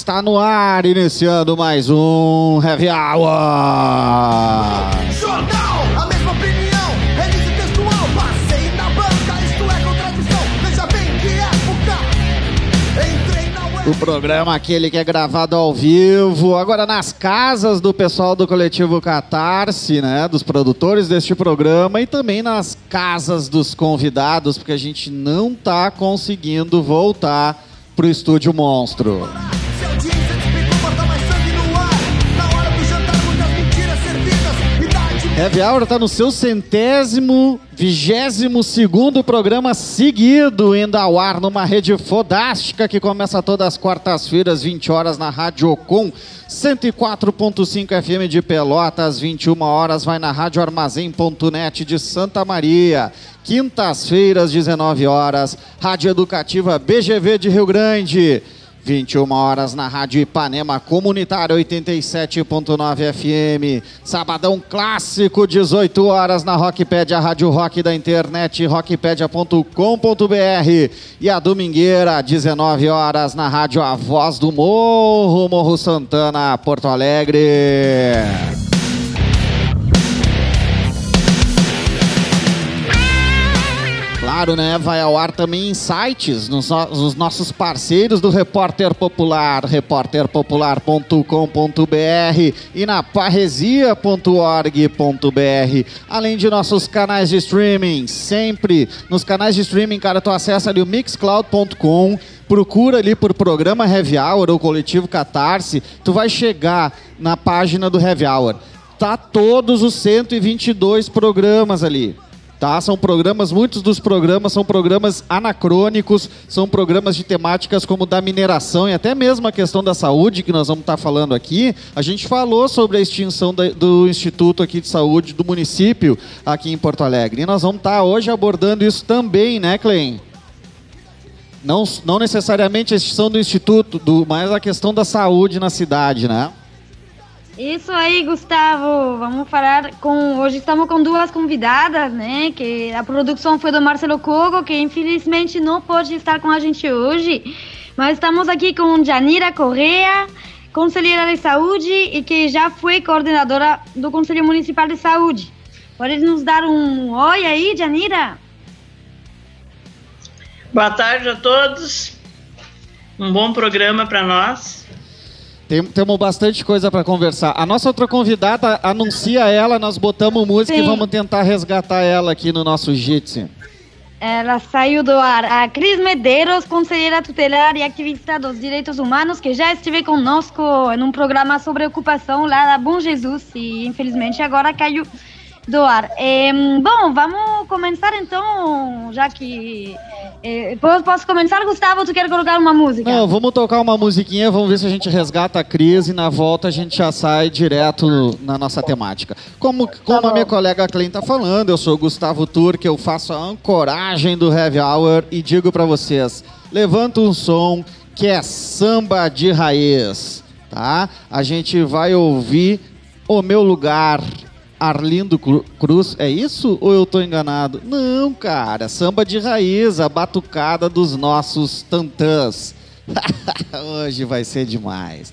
Está no ar, iniciando mais um Heavy Hour. Jornal, a mesma opinião, textual, passei na banca, isto é contradição, veja bem que época, entrei na web. O programa aquele que é gravado ao vivo, agora nas casas do pessoal do coletivo Catarse, né, dos produtores deste programa e também nas casas dos convidados, porque a gente não tá conseguindo voltar pro estúdio Monstro. Heavy Hour tá no seu centésimo, vigésimo segundo programa seguido, indo ao ar numa rede fodástica que começa todas as quartas-feiras, 20 horas na Rádio Ocon, 104.5 FM de Pelotas, 21 horas vai na Rádio Armazém.net de Santa Maria. Quintas-feiras, 19 horas, Rádio Educativa BGV de Rio Grande. 21 horas na Rádio Ipanema Comunitária 87.9 FM. Sabadão clássico, 18 horas na Rockpedia, Rádio Rock da internet, rockpedia.com.br. E a domingueira, 19 horas na Rádio A Voz do Morro, Morro Santana, Porto Alegre. Claro, né? Vai ao ar também em sites, nos, no- nos nossos parceiros do Repórter Popular, repórterpopular.com.br e na parresia.org.br, além de nossos canais de streaming, sempre nos canais de streaming, cara, tu acessa ali o mixcloud.com, procura ali por programa Heavy Hour ou coletivo Catarse, tu vai chegar na página do Heavy Hour. Tá todos os 122 programas ali tá? São programas, muitos dos programas são programas anacrônicos, são programas de temáticas como da mineração e até mesmo a questão da saúde que nós vamos estar falando aqui. A gente falou sobre a extinção da- do Instituto aqui de Saúde do município aqui em Porto Alegre. E nós vamos estar hoje abordando isso também, né, Clem? Não, não necessariamente a extinção do Instituto, do, mas a questão da saúde na cidade, né? Isso aí, Gustavo. Vamos falar com. Hoje estamos com duas convidadas, né? Que a produção foi do Marcelo Cogo, que infelizmente não pode estar com a gente hoje. Mas estamos aqui com Janira Correa, conselheira de saúde e que já foi coordenadora do Conselho Municipal de Saúde. Pode nos dar um oi aí, Janira? Boa tarde a todos. Um bom programa para nós. Tem- temos bastante coisa para conversar. A nossa outra convidada, anuncia ela, nós botamos música e Sim. vamos tentar resgatar ela aqui no nosso Jitsi. Ela saiu do ar. A Cris Medeiros, conselheira tutelar e ativista dos direitos humanos, que já esteve conosco em um programa sobre ocupação lá da Bom Jesus e infelizmente agora caiu do ar. Em, bom, vamos começar então, já que. eh, posso, posso começar, Gustavo? Tu quer colocar uma música? Não, vamos tocar uma musiquinha, vamos ver se a gente resgata a crise e na volta a gente já sai direto na nossa temática. Como, como a bom. minha colega Clem tá falando, eu sou o Gustavo Turque, eu faço a ancoragem do Heavy Hour e digo para vocês, levanta um som que é samba de raiz, tá? A gente vai ouvir O Meu Lugar, Arlindo Cru- Cruz, é isso ou eu tô enganado? Não, cara, samba de raiz, a batucada dos nossos tantãs. Hoje vai ser demais.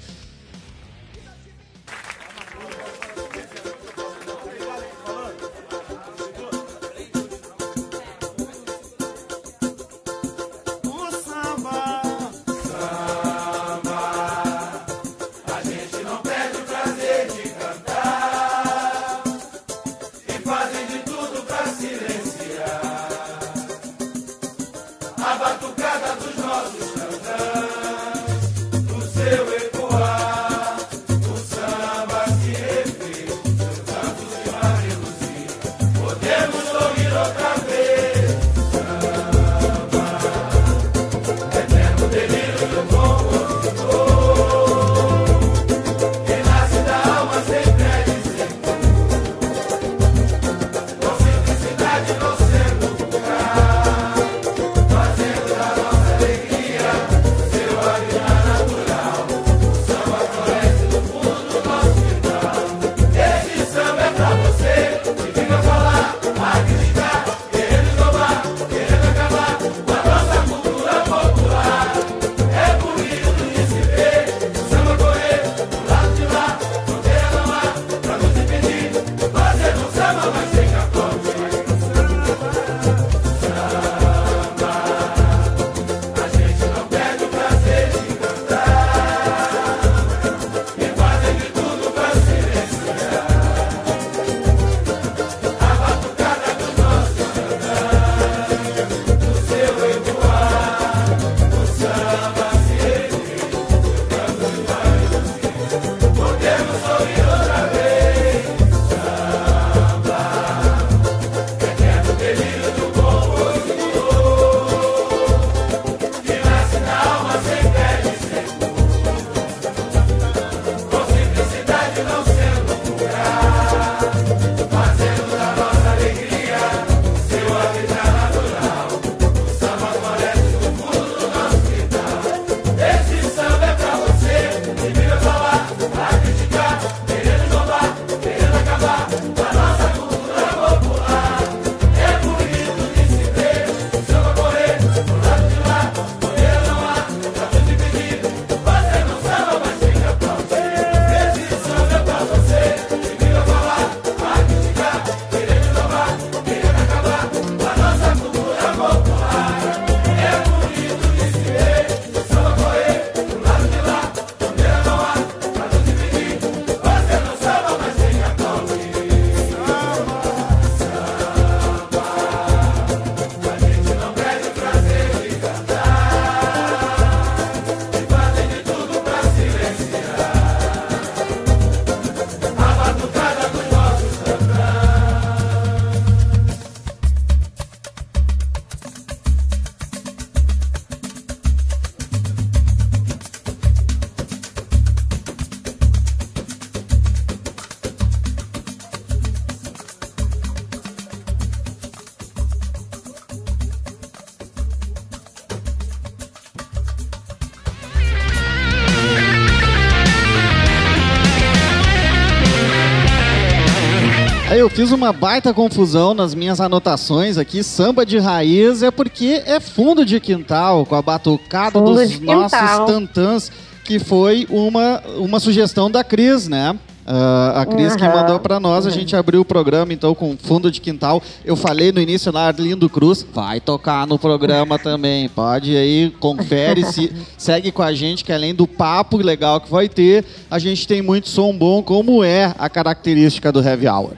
Eu fiz uma baita confusão nas minhas anotações aqui. Samba de raiz é porque é fundo de quintal, com a batucada Fundo dos nossos tantãs, que foi uma, uma sugestão da Cris, né? Ah, a Cris que Uhum. mandou pra nós, a gente abriu o programa então com fundo de quintal. Eu falei no início lá, Arlindo Cruz, vai tocar no programa também. Pode aí, confere, se, segue com a gente, que além do papo legal que vai ter, a gente tem muito som bom, como é a característica do Heavy Hour.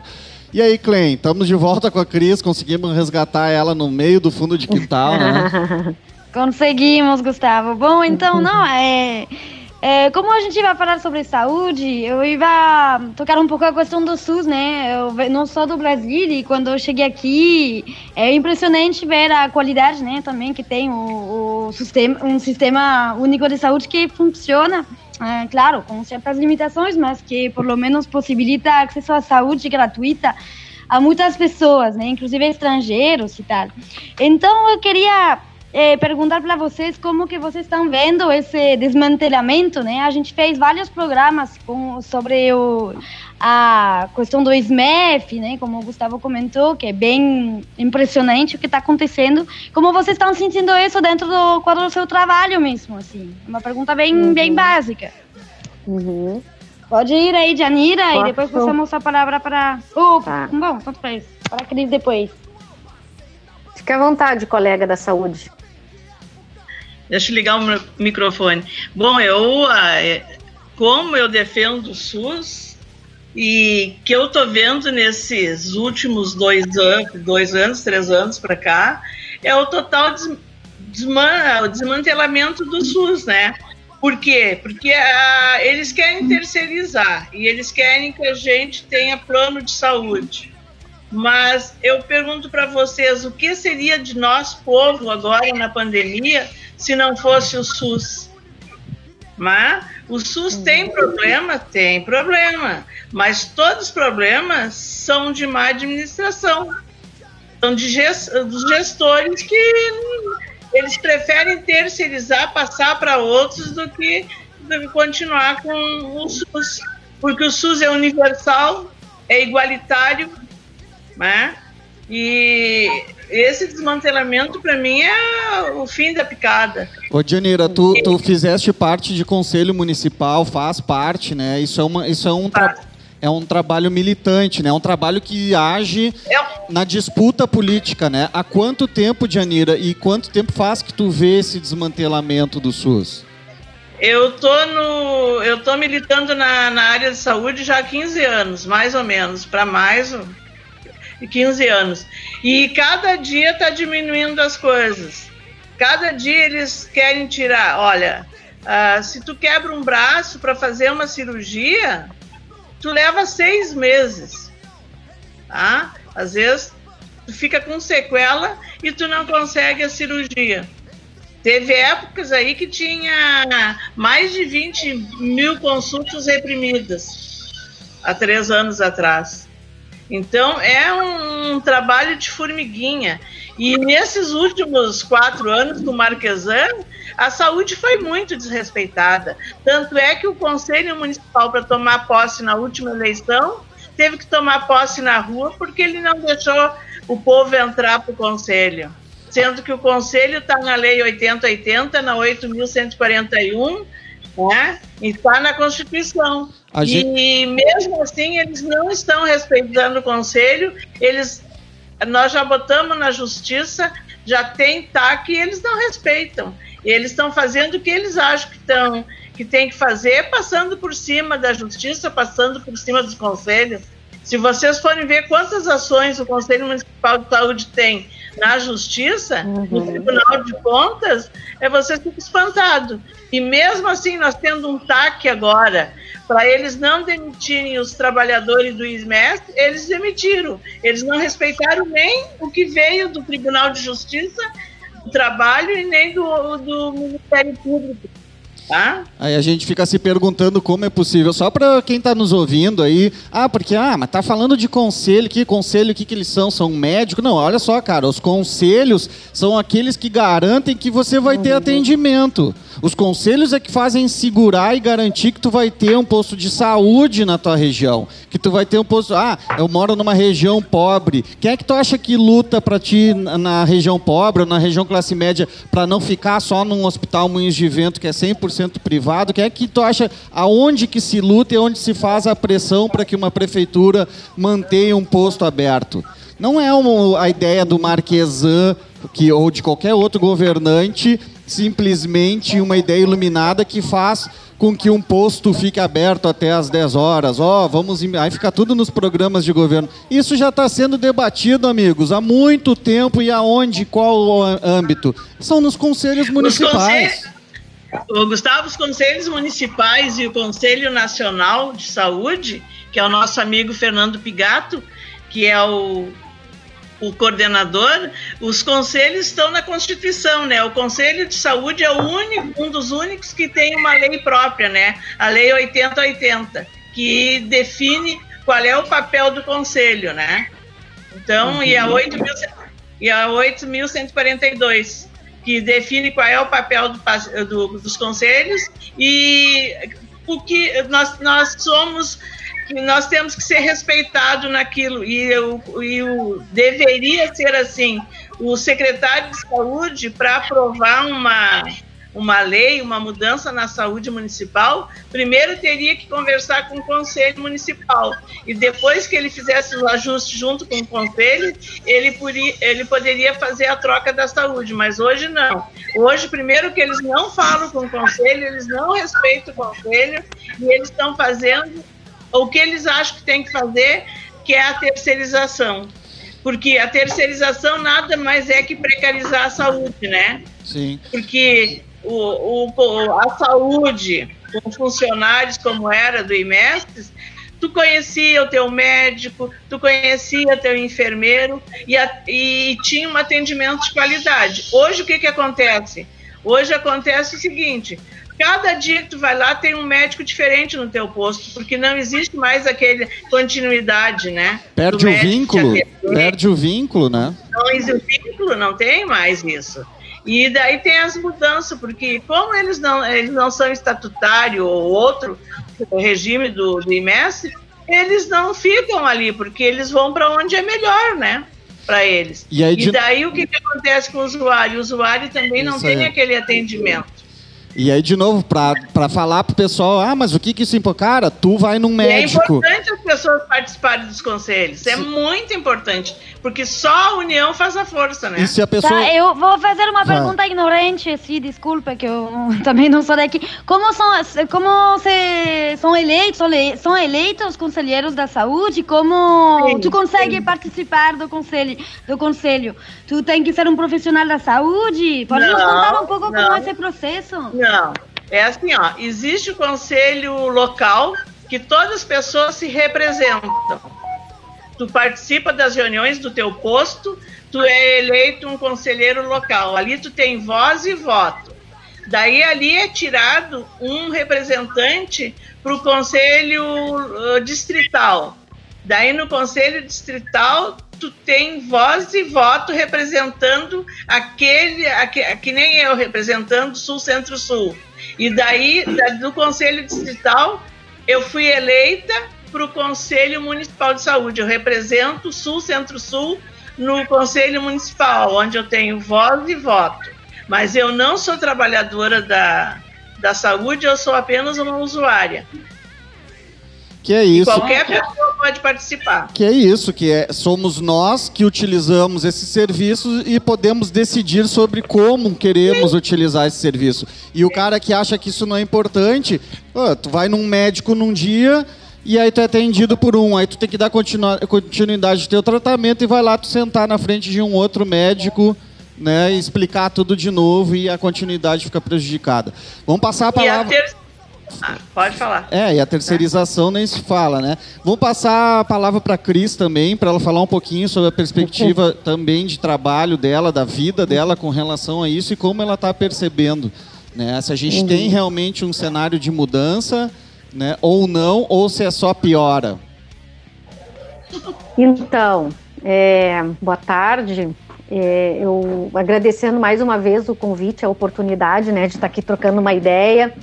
E aí, Clem, estamos de volta com a Cris, conseguimos resgatar ela no meio do fundo de quintal, né? Conseguimos, Gustavo. Bom, então, não, é, é, Como a gente vai falar sobre saúde, eu ia tocar um pouco a questão do SUS, né? Eu não sou do Brasil e quando eu cheguei aqui é impressionante ver a qualidade, né? Também que tem o, o sistema, um sistema único de saúde que funciona. É, claro, com certas limitações, mas que por lo menos possibilita acesso à saúde gratuita a muitas pessoas, né? Inclusive estrangeiros e tal. Então eu queria eh, perguntar para vocês como que vocês estão vendo esse desmantelamento, né? A gente fez vários programas com, sobre o, a questão do SMEF, né? Como o Gustavo comentou, que é bem impressionante o que está acontecendo. Como vocês estão sentindo isso dentro do quadro do seu trabalho mesmo, assim? É Uma pergunta bem, bem básica. Uhum. Pode ir aí, Janira, e Posso? depois passamos a palavra para... Oh, Tá. Bom, tanto faz. Para a Cris depois. Fique à vontade, colega da saúde. Deixa eu ligar o microfone. Bom, eu, ah, é, como eu defendo o SUS e que eu tô vendo nesses últimos dois anos, dois anos, três anos para cá, é o total des- desman- o desmantelamento do SUS, né? Por quê? Porque ah, eles querem terceirizar e eles querem que a gente tenha plano de saúde. Mas eu pergunto para vocês, o que seria de nós, povo, agora na pandemia, se não fosse o SUS? Mas o SUS tem problema? Tem problema. Mas todos os problemas são de má administração. São de ges- dos gestores que eles preferem terceirizar, passar para outros do que, do que continuar com o SUS. Porque o SUS é universal, é igualitário, né? E esse desmantelamento, para mim, é o fim da picada. Ô, Janira, tu, tu fizeste parte de conselho municipal, faz parte, né? Isso é, uma, isso é, um, tra- é um trabalho militante, né? É um trabalho que age É, na disputa política, né? Há quanto tempo, Janira, e quanto tempo faz que tu vê esse desmantelamento do SUS? Eu tô no, eu tô militando na, na área de saúde já há 15 anos, mais ou menos, para mais de 15 anos. E cada dia está diminuindo as coisas. Cada dia eles querem tirar. Olha, ah, se tu quebra um braço para fazer uma cirurgia, tu leva seis meses, tá? Às vezes tu fica com sequela e tu não consegue a cirurgia. Teve épocas aí que tinha mais de 20 mil consultas reprimidas há três anos atrás. Então é um trabalho de formiguinha. E nesses últimos quatro anos do Marquesan, a saúde foi muito desrespeitada. Tanto é que o Conselho Municipal, para tomar posse na última eleição, teve que tomar posse na rua porque ele não deixou o povo entrar para o Conselho. Sendo que o Conselho está na Lei 8080, na 8.141, né? e está na Constituição. Gente- E mesmo assim, eles não estão respeitando o Conselho, eles nós já botamos na justiça, já tem TAC e eles não respeitam. Eles estão fazendo o que eles acham que estão que tem que fazer, passando por cima da justiça, passando por cima dos conselhos. Se vocês forem ver quantas ações o Conselho Municipal de Saúde tem na justiça, no Tribunal de Contas, é você fica espantado. E mesmo assim, nós tendo um TAC agora, para eles não demitirem os trabalhadores do ISMES, eles demitiram. Eles não respeitaram nem o que veio do Tribunal de Justiça, do Trabalho e nem do, do Ministério Público. Tá? Aí a gente fica se perguntando como é possível. Só para quem está nos ouvindo aí, ah, porque ah, mas tá falando de conselho, que conselho, o que que eles são? São médicos? Não, olha só, cara, os conselhos são aqueles que garantem que você vai ter atendimento. Os conselhos é que fazem segurar e garantir que tu vai ter um posto de saúde na tua região, que tu vai ter um posto, ah, eu moro numa região pobre. Quem é que tu acha que luta para ti na, região pobre, ou na região classe média, para não ficar só num hospital Moinhos de Vento que é 100% privado? Quem é que tu acha aonde que se luta e onde se faz a pressão para que uma prefeitura mantenha um posto aberto? Não é uma, a ideia do Marquesan que, ou de qualquer outro governante simplesmente uma ideia iluminada que faz com que um posto fique aberto até às 10 horas. Ó, oh, vamos. Aí fica tudo nos programas de governo. Isso já está sendo debatido, amigos, há muito tempo e aonde, qual o âmbito? São nos conselhos municipais. Ô, Gustavo, os conselhos municipais e o Conselho Nacional de Saúde, que é o nosso amigo Fernando Pigato, que é o, o coordenador, os conselhos estão na Constituição, né? O Conselho de Saúde é o único, um dos únicos que tem uma lei própria, né? A Lei 8080, que define qual é o papel do conselho, né? Então, e a 8.000 e a 8.142, que define qual é o papel do do- dos conselhos e o que nós, nós somos, que nós temos que ser respeitados naquilo. E, o, e o deveria ser assim, o secretário de saúde para aprovar uma uma lei, uma mudança na saúde municipal, primeiro teria que conversar com o conselho municipal. E depois que ele fizesse os ajustes junto com o conselho, ele, poria, ele poderia fazer a troca da saúde, mas hoje não. Hoje, primeiro que eles não falam com o conselho, eles não respeitam o conselho e eles estão fazendo o que eles acham que tem que fazer, que é a terceirização. Porque a terceirização nada mais é que precarizar a saúde, né? Sim. porque o, o- a saúde com funcionários como era do IMESTES, tu conhecia o teu médico, tu conhecia teu enfermeiro e, a- e tinha um atendimento de qualidade. Hoje o que, que acontece? Hoje acontece o seguinte, cada dia que tu vai lá tem um médico diferente no teu posto, porque não existe mais aquele continuidade, né? Perde o vínculo. Perde o vínculo, né? não existe vínculo, não tem mais isso. E daí tem as mudanças, porque como eles não, eles não são estatutário ou outro regime do, do IMES, eles não ficam ali, porque eles vão para onde é melhor, né? Para eles. E aí, de- daí o que, que acontece com o usuário? O usuário também não Isso tem aí. aquele atendimento. E aí, de novo, pra, pra falar pro pessoal, ah, mas o que que isso implica? Cara, tu vai num E é médico. importante as pessoas participarem dos conselhos. É muito importante, porque só a união faz a força, né? E se a pessoa. Tá, eu vou fazer uma Vai. pergunta ignorante, sim, desculpa, que eu também não sou daqui. Como são, como se, são eleitos, são le- são eleitos os conselheiros da saúde? Como Sim, tu consegue sim. participar do conselho, do conselho? Tu tem que ser um profissional da saúde? Pode nos Não, contar um pouco como não. é esse processo? Não, é assim, ó, existe o conselho local que todas as pessoas se representam. Tu participa das reuniões do teu posto, tu é eleito um conselheiro local. Ali tu tem voz e voto. Daí ali é tirado um representante para o conselho uh, distrital. Daí no conselho distrital tu tem voz e voto representando aquele, aque- que nem eu representando Sul Centro Sul. E daí da- do conselho distrital eu fui eleita para o conselho municipal de saúde. Eu represento Sul Centro Sul no conselho municipal, onde eu tenho voz e voto. Mas eu não sou trabalhadora da, da saúde, eu sou apenas uma usuária. Que é isso. Qualquer pessoa pode participar. Que é isso, que é, somos nós que utilizamos esses serviços e podemos decidir sobre como queremos utilizar esse serviço. E o cara que acha que isso não é importante, pô, tu vai num médico num dia e aí tu é atendido por um, aí tu tem que dar continuidade do teu tratamento e vai lá tu sentar na frente de um outro médico, né, e explicar tudo de novo e a continuidade fica prejudicada. Vamos passar a E a palavra. ter... Ah, pode falar. É, e a terceirização nem se fala, né? Vamos passar a palavra para a Cris também, para ela falar um pouquinho sobre a perspectiva também de trabalho dela, da vida dela com relação a isso e como ela está percebendo. Né? Se a gente tem realmente um cenário de mudança, né? ou não, ou se é só piora. Então, é, boa tarde. É, eu agradecendo mais uma vez o convite, a oportunidade, né, de estar aqui trocando uma ideia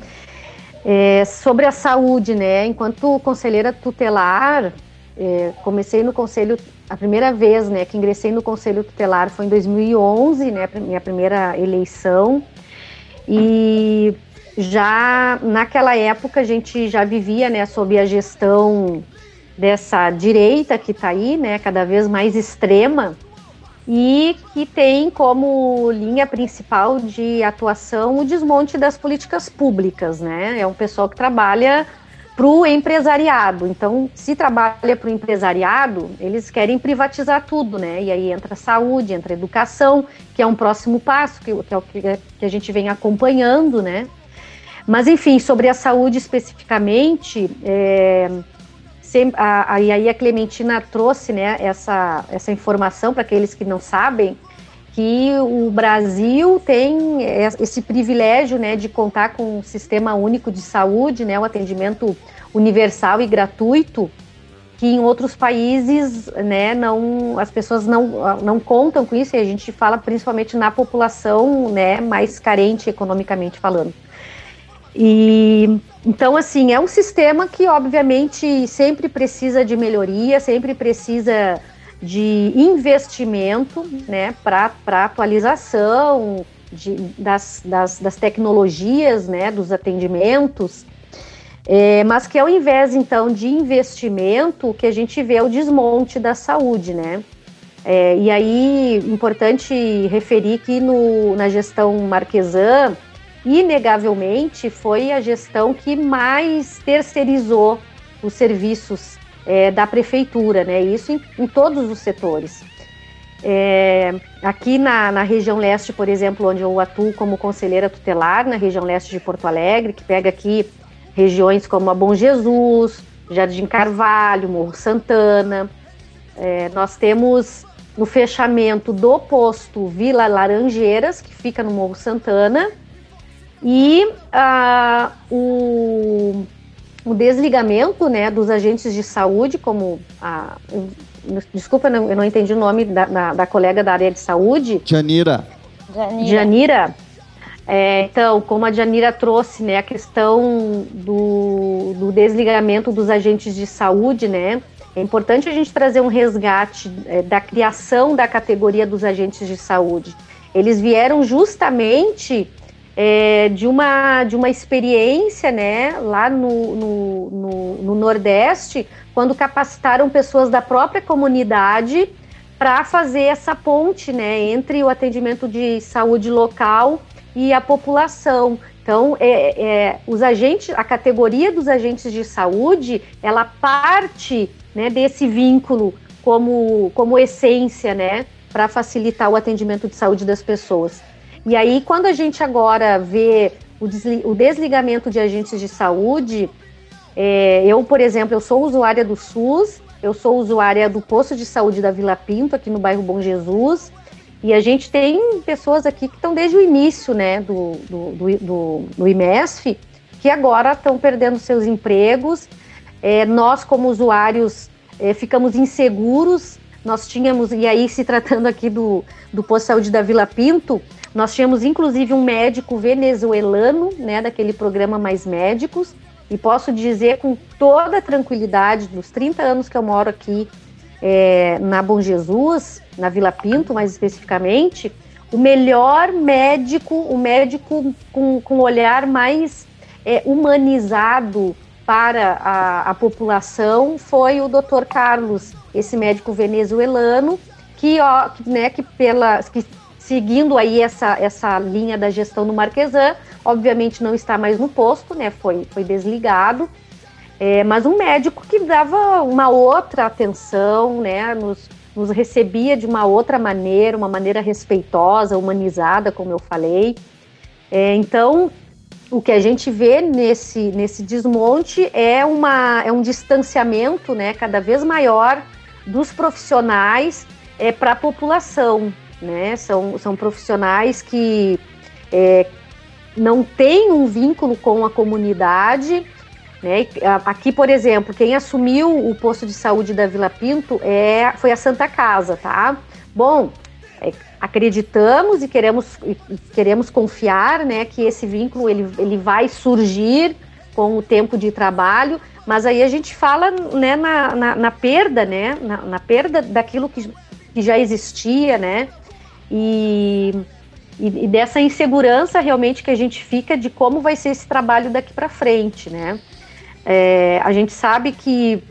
é, sobre a saúde, né. Enquanto conselheira tutelar, é, comecei no conselho a primeira vez, né, que ingressei no conselho tutelar foi em 2011, né, minha primeira eleição. E já naquela época a gente já vivia, né, sob a gestão dessa direita que está aí, né, cada vez mais extrema e que tem como linha principal de atuação o desmonte das políticas públicas, né? É um pessoal que trabalha para o empresariado. Então, se trabalha para o empresariado, eles querem privatizar tudo, né? E aí entra a saúde, entra a educação, que é um próximo passo, que, que é o que, a gente vem acompanhando, né? Mas, enfim, sobre a saúde especificamente, é, a, a, e aí a Clementina trouxe né, essa, essa informação para aqueles que não sabem, que o Brasil tem esse privilégio né, de contar com um sistema único de saúde, né, o atendimento universal e gratuito, que em outros países né, não, as pessoas não, não contam com isso, e a gente fala principalmente na população né, mais carente economicamente falando. E então, assim, é um sistema que, obviamente, sempre precisa de melhoria, sempre precisa de investimento né, para atualização de, das, das, das, tecnologias, né, dos atendimentos, é, mas que ao invés, então, de investimento, o que a gente vê é o desmonte da saúde, né? É, e aí, importante referir que no, na gestão Marquesan, inegavelmente foi a gestão que mais terceirizou os serviços é, da prefeitura, né? Isso em, em todos os setores. É, aqui na, na, região leste, por exemplo, onde eu atuo como conselheira tutelar, na região leste de Porto Alegre, que pega aqui regiões como a Bom Jesus, Jardim Carvalho, Morro Santana. É, nós temos no fechamento do posto Vila Laranjeiras, que fica no Morro Santana, e uh, o, o, desligamento né, dos agentes de saúde, como a. Desculpa, eu não entendi o nome da, da, da colega da área de saúde. Janira. Janira. Janira. É, então, como a Janira trouxe, né, a questão do, do, desligamento dos agentes de saúde, né, é importante a gente trazer um resgate é, da criação da categoria dos agentes de saúde. Eles vieram justamente é, de, uma, de uma experiência né, lá no, no, no, no Nordeste, quando capacitaram pessoas da própria comunidade para fazer essa ponte né, entre o atendimento de saúde local e a população. Então, é, é, os agentes, a categoria dos agentes de saúde, ela parte né, desse vínculo como, como essência, né, para facilitar o atendimento de saúde das pessoas. E aí, quando a gente agora vê o, o desligamento de agentes de saúde, é, eu, por exemplo, eu sou usuária do SUS, eu sou usuária do posto de saúde da Vila Pinto, aqui no bairro Bom Jesus, e a gente tem pessoas aqui que estão desde o início né, do, do, do, do, do IMESF, que agora estão perdendo seus empregos. É, nós, como usuários, é, ficamos inseguros. Nós tínhamos, e aí se tratando aqui do, do posto de saúde da Vila Pinto, nós tínhamos inclusive um médico venezuelano, né, daquele programa Mais Médicos, e posso dizer com toda tranquilidade, dos 30 anos que eu moro aqui é, na Bom Jesus, na Vila Pinto mais especificamente, o melhor médico, o médico com, com olhar mais é, humanizado para a, a, população foi o Dr. Carlos, esse médico venezuelano, que, ó, né, que, pela, que seguindo aí essa, essa linha da gestão no Marquesan, obviamente não está mais no posto, né? Foi, foi desligado. É, mas um médico que dava uma outra atenção, né? Nos, nos recebia de uma outra maneira, uma maneira respeitosa, humanizada, como eu falei. É, então, o que a gente vê nesse, nesse desmonte é, uma, é um distanciamento né, cada vez maior dos profissionais é, para a população né? São, são profissionais que é, não têm um vínculo com a comunidade. Né? Aqui, por exemplo, quem assumiu o posto de saúde da Vila Pinto é, foi a Santa Casa, tá? Bom, é, acreditamos e queremos, e queremos confiar né, que esse vínculo ele, ele vai surgir com o tempo de trabalho, mas aí a gente fala né, na, na, na perda, né, na, na, perda daquilo que, que já existia, né, e, e, e, dessa insegurança realmente que a gente fica de como vai ser esse trabalho daqui para frente, né. É, a gente sabe que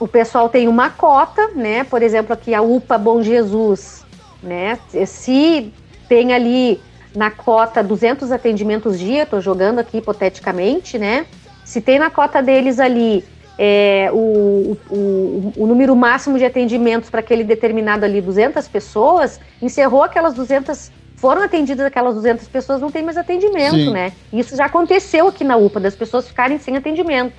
o pessoal tem uma cota, né? Por exemplo, aqui a UPA Bom Jesus, né? Se tem ali na cota 200 atendimentos dia, estou jogando aqui hipoteticamente, né? Se tem na cota deles ali é, o, o, o, número máximo de atendimentos para aquele determinado ali, 200 pessoas, encerrou aquelas 200, foram atendidas aquelas 200 pessoas, não tem mais atendimento, Sim. né? Isso já aconteceu aqui na UPA, das pessoas ficarem sem atendimento.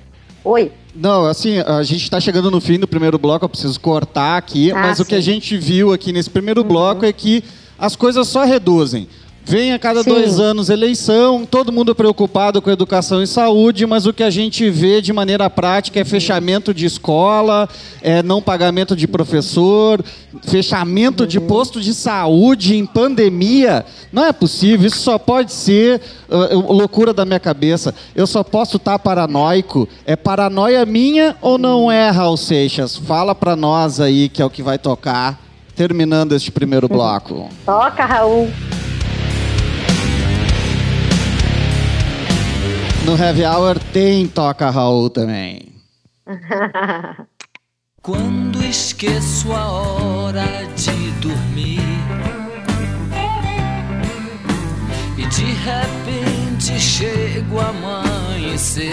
Oi. Não, assim, a gente está chegando no fim do primeiro bloco, eu preciso cortar aqui, ah, mas sim. o que a gente viu aqui nesse primeiro uhum. bloco é que as coisas só reduzem. Vem a cada Sim. dois anos eleição, todo mundo preocupado com educação e saúde, mas o que a gente vê de maneira prática é fechamento de escola, é não pagamento de professor, fechamento de posto de saúde em pandemia. Não é possível, isso só pode ser uh, loucura da minha cabeça. Eu só posso estar tá paranoico. É paranoia minha ou não é, Raul Seixas? Fala para nós aí que é o que vai tocar, terminando este primeiro bloco. Toca, Raul. No Heavy Hour tem Toca Raul também. Quando esqueço a hora de dormir e de repente chego a amanhecer,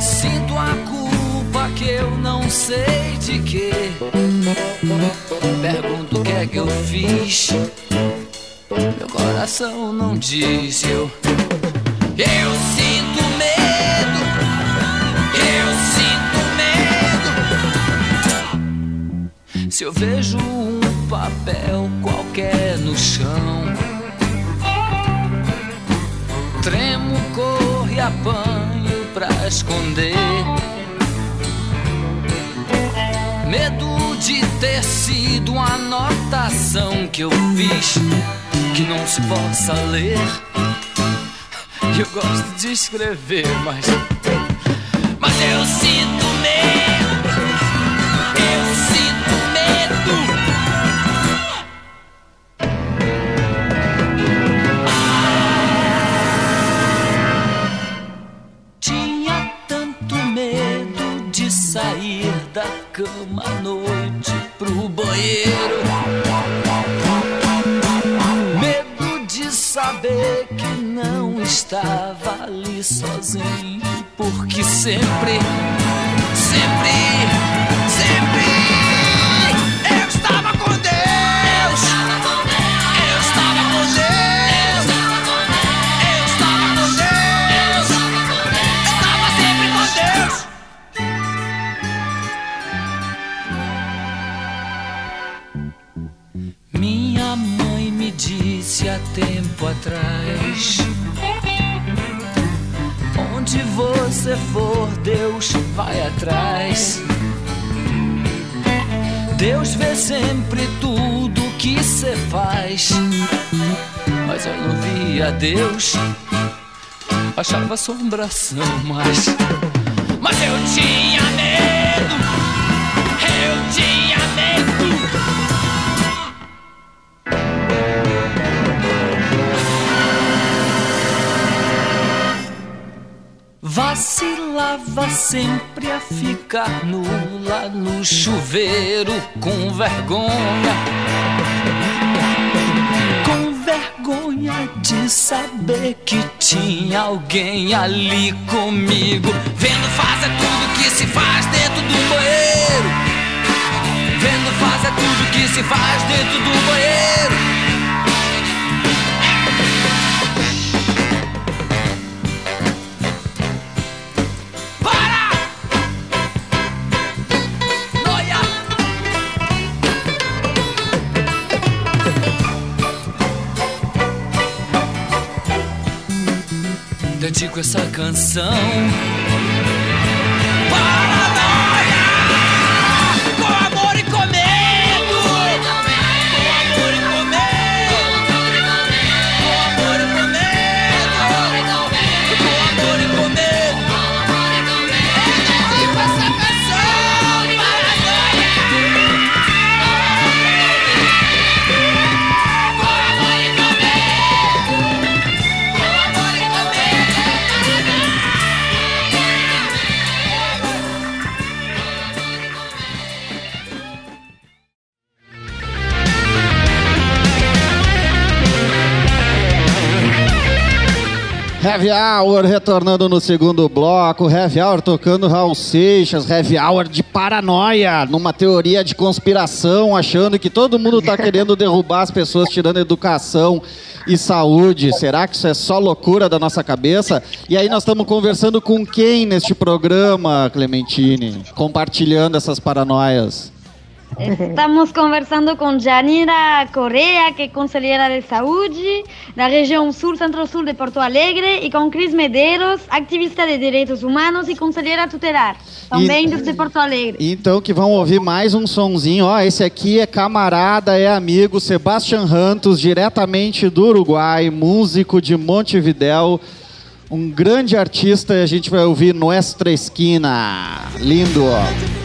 sinto a culpa que eu não sei de quê. Pergunto o que é que eu fiz meu coração não diz eu. Eu sinto medo. Eu sinto medo. Se eu vejo um papel qualquer no chão, tremo, corro e apanho pra esconder. Medo de ter sido uma anotação que eu fiz que não se possa ler. Eu gosto de escrever, mas. Mas eu sinto medo. Eu sinto medo. Tinha tanto medo de sair da cama à noite pro banheiro. Saber que não estava ali sozinho, porque sempre, sempre, sempre tempo atrás. Onde você for, Deus vai atrás. Deus vê sempre tudo que você faz. Mas eu não via Deus, achava assombração, mas. Mas eu tinha medo, eu tinha medo. Vacilava sempre a ficar nula no chuveiro com vergonha. Com vergonha de saber que tinha alguém ali comigo. Vendo faz é tudo que se faz dentro do banheiro. Vendo faz é tudo que se faz dentro do banheiro. Dedico essa canção. Heavy Hour retornando no segundo bloco, Heavy Hour tocando Raul Seixas, Heavy Hour de paranoia, numa teoria de conspiração, achando que todo mundo tá querendo derrubar as pessoas, tirando educação e saúde. Será que isso é só loucura da nossa cabeça? E aí nós estamos conversando com quem neste programa, Clementine? Compartilhando essas paranoias. Estamos conversando com Janira Correa, que é conselheira de saúde da região sul, centro-sul de Porto Alegre, e com Cris Medeiros, ativista de direitos humanos e conselheira tutelar, também E- de Porto Alegre. Então que vão ouvir mais um sonzinho. Ó, esse aqui é camarada, é amigo, Sebastian Rantos, diretamente do Uruguai, músico de Montevidéu. Um grande artista e a gente vai ouvir Nuestra Esquina. Lindo, ó.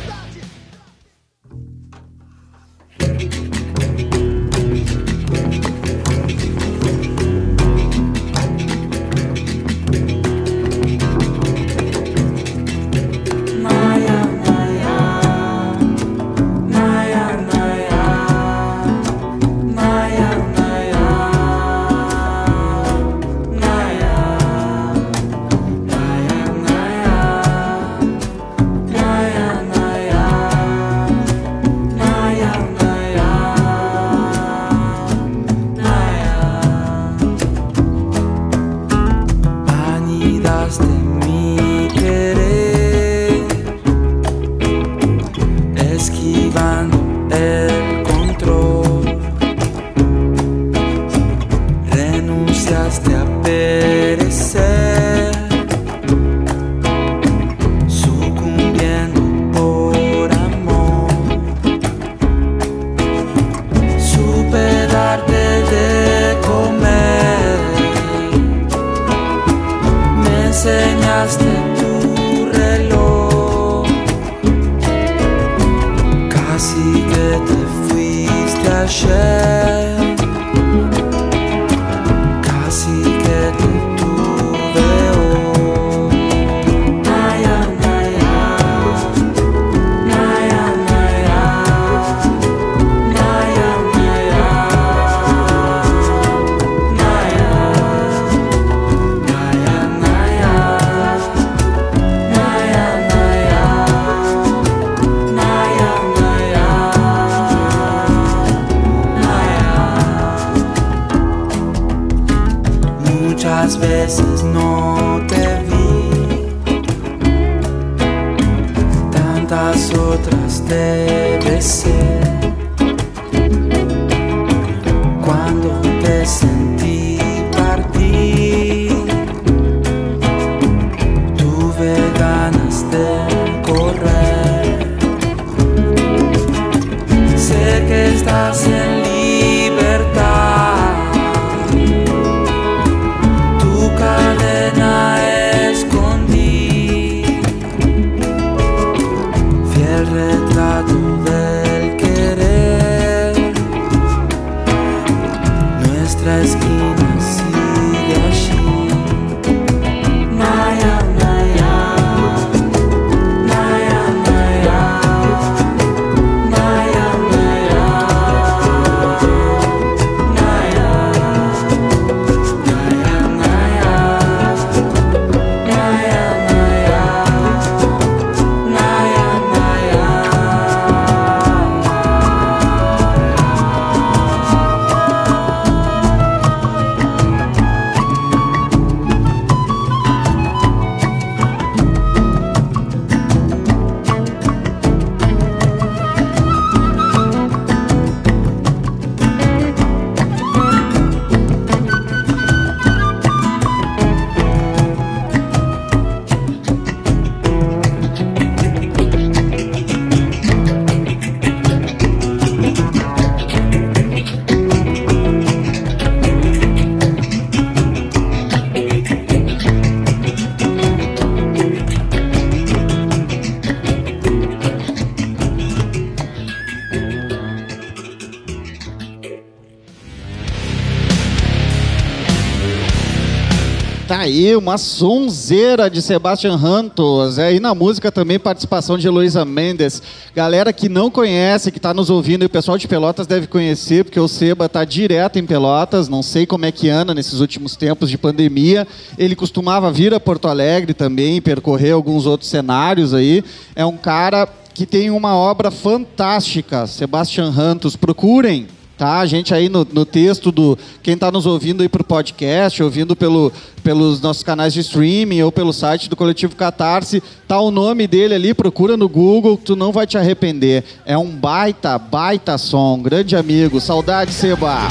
Aí, uma sonzeira de Sebastian Rantos. É, e na música também participação de Heloísa Mendes. Galera que não conhece, que está nos ouvindo, e o pessoal de Pelotas deve conhecer, porque o Seba está direto em Pelotas. Não sei como é que anda nesses últimos tempos de pandemia. Ele costumava vir a Porto Alegre também, percorrer alguns outros cenários aí. É um cara que tem uma obra fantástica, Sebastian Rantos. Procurem, tá? A gente aí no, no texto do quem está nos ouvindo aí pro podcast, ouvindo pelo, pelos nossos canais de streaming ou pelo site do Coletivo Catarse, tá o nome dele ali, procura no Google, tu não vai te arrepender. É um baita, baita som, grande amigo. Saudade, Seba.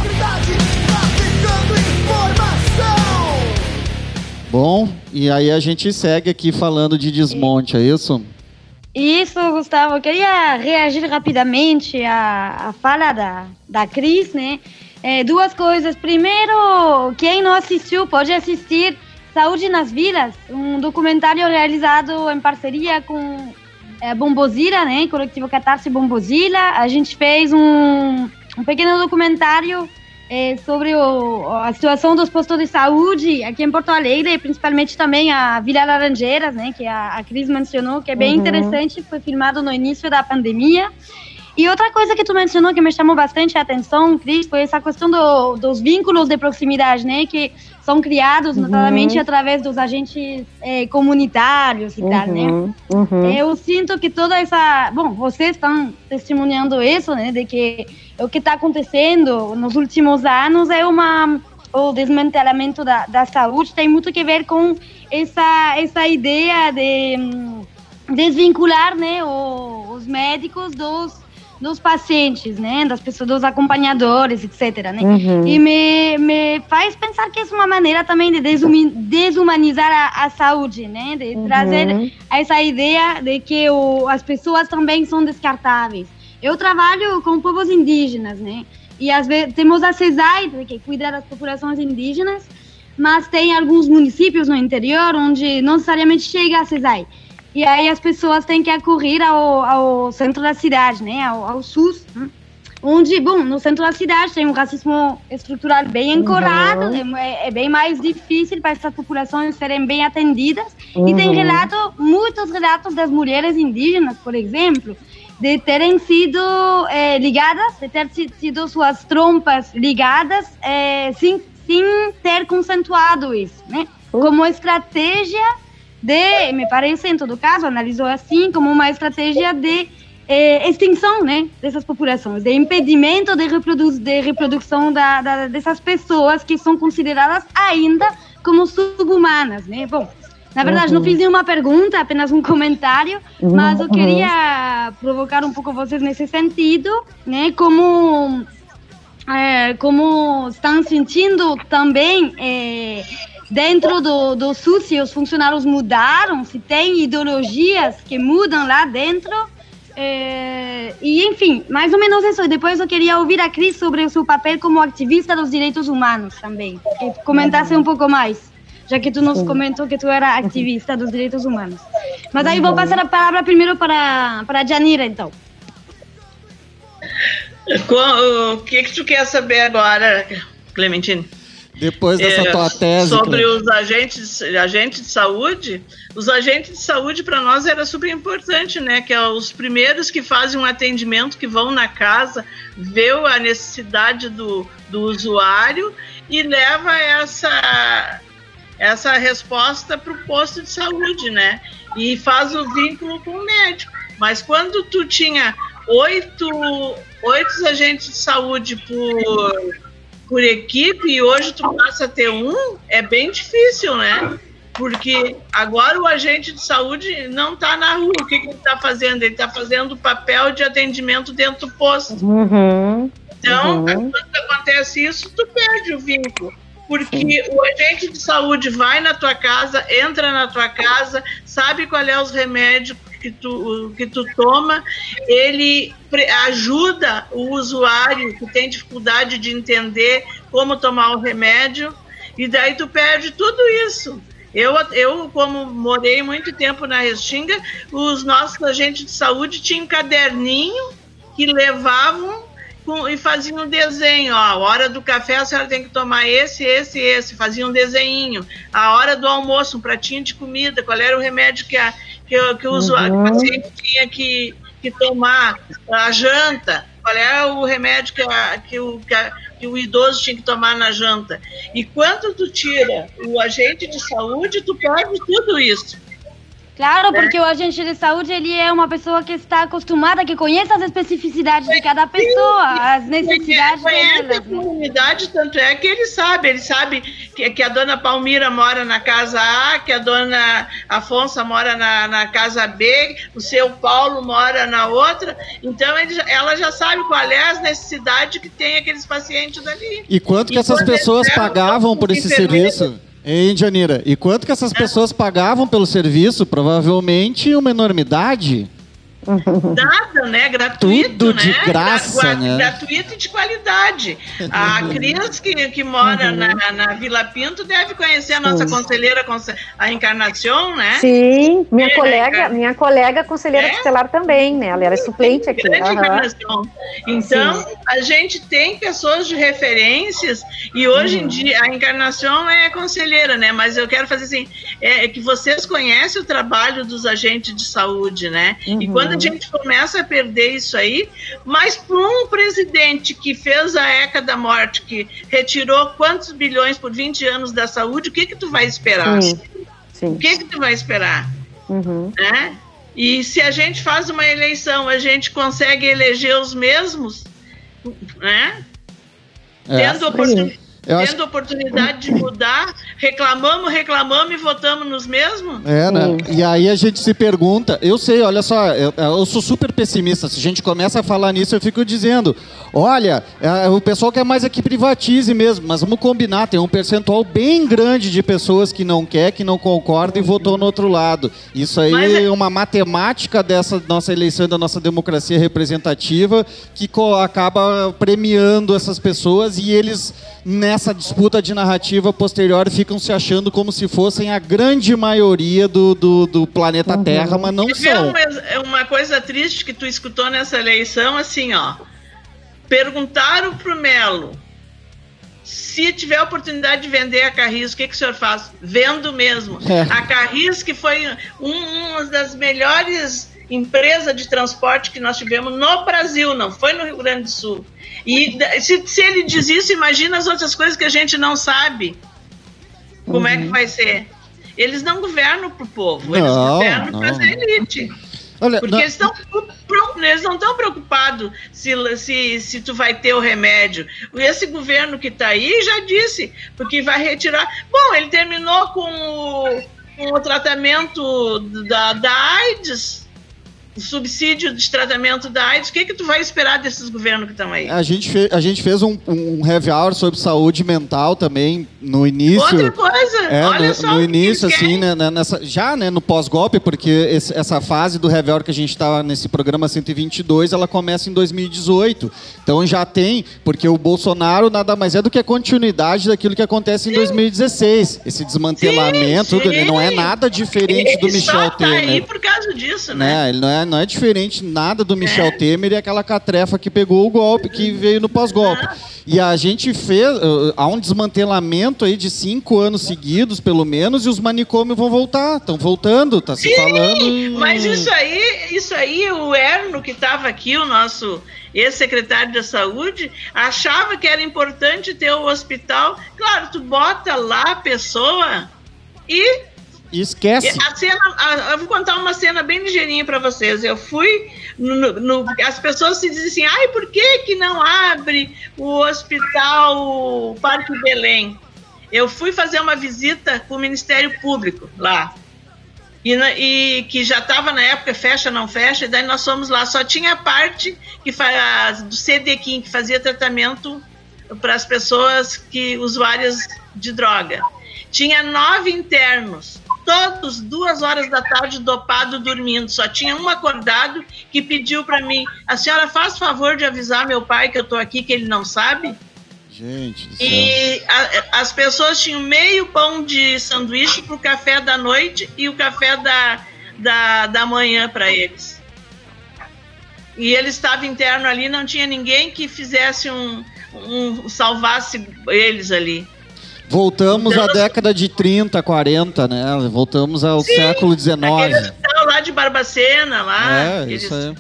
Bom, e aí a gente segue aqui falando de desmonte, é isso? Isso, Gustavo. Eu queria reagir rapidamente à, à fala da, da Cris, né? É, duas coisas. Primeiro, quem não assistiu pode assistir Saúde nas Vilas, um documentário realizado em parceria com é, Bombozila, né? Coletivo Catarse Bombozila. A gente fez um, um pequeno documentário é, sobre o, a situação dos postos de saúde aqui em Porto Alegre, principalmente também a Vila Laranjeiras, né, que a, a Cris mencionou, que é bem Uhum. interessante, foi filmado no início da pandemia. E outra coisa que tu mencionou que me chamou bastante a atenção, Cris, foi essa questão do, dos vínculos de proximidade, né, que são criados notadamente através dos agentes eh, comunitários e tal, né? Uhum, uhum. Eu sinto que toda essa. Bom, vocês estão testemunhando isso, né? De que o que está acontecendo nos últimos anos é uma. O desmantelamento da, da saúde tem muito que ver com essa, essa ideia de hum, desvincular né, o- os médicos dos, dos pacientes, né? Das pessoas, dos acompanhadores, etc. Né? Uhum. E me, me faz pensar que é uma maneira também de desumanizar a, a saúde, né? De trazer essa ideia de que o, as pessoas também são descartáveis. Eu trabalho com povos indígenas, né? E às vezes temos a CESAI, que cuida das populações indígenas, mas tem alguns municípios no interior onde não necessariamente chega a CESAI. E aí as pessoas têm que acorrer ao, ao centro da cidade, né? Ao, ao SUS, né? onde, bom, no centro da cidade tem um racismo estrutural bem ancorado, é, é bem mais difícil para essas populações serem bem atendidas. E tem Uhum. relato, muitos relatos das mulheres indígenas, por exemplo, de terem sido eh, ligadas, de ter si- sido suas trompas ligadas eh, sem, sem ter consensuado isso, né? Como estratégia de, me parece, em todo caso, analisou assim, como uma estratégia de eh, extinção, né, dessas populações, de impedimento de, reprodu de reprodução da, da- dessas pessoas que são consideradas ainda como subhumanas, né? Bom, na verdade, não fiz nenhuma pergunta, apenas um comentário, mas eu queria provocar um pouco vocês nesse sentido, né? Como é, como estão sentindo também é, dentro do, do SUS, se os funcionários mudaram, se tem ideologias que mudam lá dentro. é, e enfim, mais ou menos isso. Depois eu queria ouvir a Cris sobre o seu papel como ativista dos direitos humanos também. Que comentasse um pouco mais, já que tu nos comentou que tu era ativista dos direitos humanos. Mas aí vou passar a palavra primeiro para, para a Janira, então. O que, que tu quer saber agora, Clementine? Depois dessa É, tua tese. sobre os agentes, agentes de saúde, os agentes de saúde para nós era super importante, né? Que é os primeiros que fazem um atendimento, que vão na casa, vê a necessidade do, do usuário e leva essa, essa resposta para o posto de saúde, né? E faz o vínculo com o médico. Mas quando tu tinha oito, oito agentes de saúde por por equipe e hoje tu passa a ter um, é bem difícil, né? Porque agora o agente de saúde não está na rua. O que, que ele está fazendo? Ele está fazendo o papel de atendimento dentro do posto. Uhum. Então, Uhum. quando acontece isso, tu perde o vínculo. Porque o agente de saúde vai na tua casa, entra na tua casa, sabe qual é os remédios que tu, que tu toma, ele ajuda o usuário que tem dificuldade de entender como tomar o remédio, e daí tu perde tudo isso. Eu, eu, como morei muito tempo na Restinga, os nossos agentes de saúde tinham um caderninho que levavam com- e fazia um desenho, ó, a hora do café a senhora tem que tomar esse, esse, esse, fazia um desenhinho. A hora do almoço, um pratinho de comida, qual era o remédio que, a, que, que o usuário, Uhum. paciente tinha que, que tomar, a janta, qual é o remédio que, a, que, o, que, a- que o idoso tinha que tomar na janta. E quando tu tira o agente de saúde, tu perde tudo isso. Claro, porque o agente de saúde ele é uma pessoa que está acostumada, que conhece as especificidades de cada pessoa, as necessidades conhece a delas. né? comunidade, tanto é que ele sabe, ele sabe que, que a dona Palmira mora na casa A, que a dona Afonso mora na, na casa B, o seu Paulo mora na outra, então ele ela já sabe qual é as necessidades que tem aqueles pacientes ali. E quanto que E essas pessoas pagavam por esse serviço? Hein, Janira? E quanto que essas pessoas pagavam pelo serviço? Provavelmente uma enormidade. Nada, né? Gratuito, Tudo de né? graça, Gra- né? Gratuito e de qualidade. A Cris, que, que mora na, na Vila Pinto, deve conhecer a nossa Uhum. Sim. conselheira, conse- a Encarnação, né? Sim, minha É, colega, cara. minha colega conselheira É? tutelar também, né? Ela era suplente aqui. Grande aham. encarnação. Então, a gente tem pessoas de referências e hoje Uhum. em dia a encarnação é conselheira, né? Mas eu quero fazer assim, é, é que vocês conhecem o trabalho dos agentes de saúde, né? E Uhum. quando a gente começa a perder isso aí, mas para um presidente que fez a ECA da morte, que retirou quantos bilhões por 20 anos da saúde, o que que tu vai esperar? Sim. Sim. O que que tu vai esperar? Uhum. né? E se a gente faz uma eleição, a gente consegue eleger os mesmos, né? É. Tendo, oportun- Eu acho tendo oportunidade de mudar, reclamamos, reclamamos e votamos nos mesmos? É, né? E aí a gente se pergunta, eu sei, olha só, eu, eu sou super pessimista. Se a gente começa a falar nisso, eu fico dizendo: olha, é, o pessoal quer mais é que privatize mesmo, mas vamos combinar, tem um percentual bem grande de pessoas que não quer, que não concorda e votou no outro lado. Isso aí Mas é é- uma matemática dessa nossa eleição, e da nossa democracia representativa, que acaba premiando essas pessoas e eles, nessa disputa de narrativa posterior, ficam se achando como se fossem a grande maioria do, do, do planeta Terra, mas não ver são. uma, uma coisa triste que tu escutou nessa eleição, assim, ó. Perguntaram pro Melo se tiver a oportunidade de vender a Carris, o que, que o senhor faz? Vendo mesmo. É. A Carris, que foi um- uma das melhores empresas de transporte que nós tivemos no Brasil, não foi no Rio Grande do Sul. E se, se ele diz isso, imagina as outras coisas que a gente não sabe. Como é que vai ser? Eles não governam para o povo, eles Não, governam não. para a elite. Olha, Porque não- eles, estão, eles não estão preocupados se, se, se tu vai ter o remédio. Esse governo que está aí já disse, porque vai retirar. Bom, ele terminou com o, com o tratamento da, da AIDS, subsídio de tratamento da AIDS. O que, que tu vai esperar desses governos que estão aí? a, gente fe- a gente fez um, um heavy hour sobre saúde mental também no início. Outra coisa, É, olha no, só. no início, assim, né, né, nessa, já né, no pós-golpe, porque esse- essa fase do Revel que a gente estava nesse programa 122, ela começa em 2018. Então já tem, porque o Bolsonaro nada mais é do que a continuidade daquilo que acontece em 2016. Esse desmantelamento, Sim, tudo, ele não é sim. nada diferente do Ele Michel só tá aí Temer. por causa disso, né? Né? Ele não é, não é diferente nada do Michel. Temer e aquela catrefa que pegou o golpe, que veio no pós-golpe. E a gente fez. uh, há um desmantelamento aí de cinco anos seguidos, pelo menos, e os manicômios vão voltar. Estão voltando, tá se falando. Mas isso aí, isso aí, o Erno, que estava aqui, o nosso ex-secretário da Saúde, achava que era importante ter o hospital. Claro, tu bota lá a pessoa E esquece. a cena, a- eu vou contar uma cena bem ligeirinha para vocês. Eu fui no, no- as pessoas se dizem assim, ai, por que que não abre o hospital Parque Belém? Eu fui fazer uma visita com o Ministério Público lá. E, e que já estava na época fecha não fecha, e daí nós fomos lá. Só tinha a parte que faz do CDQIM, que fazia tratamento para as pessoas que usuárias de droga. Tinha nove internos, todos duas horas da tarde dopado dormindo. Só tinha um acordado que pediu para mim: a senhora faz favor de avisar meu pai que eu estou aqui, que ele não sabe. Gente. E a- as pessoas tinham meio pão de sanduíche para o café da noite e o café da, da, da manhã para eles. e ele estava interno ali, não tinha ninguém que fizesse um, um salvasse eles ali. Voltamos Então, à década de 30, 40, né? Voltamos ao Sim, século XIX. lá de Barbacena, lá. É, eles- isso aí.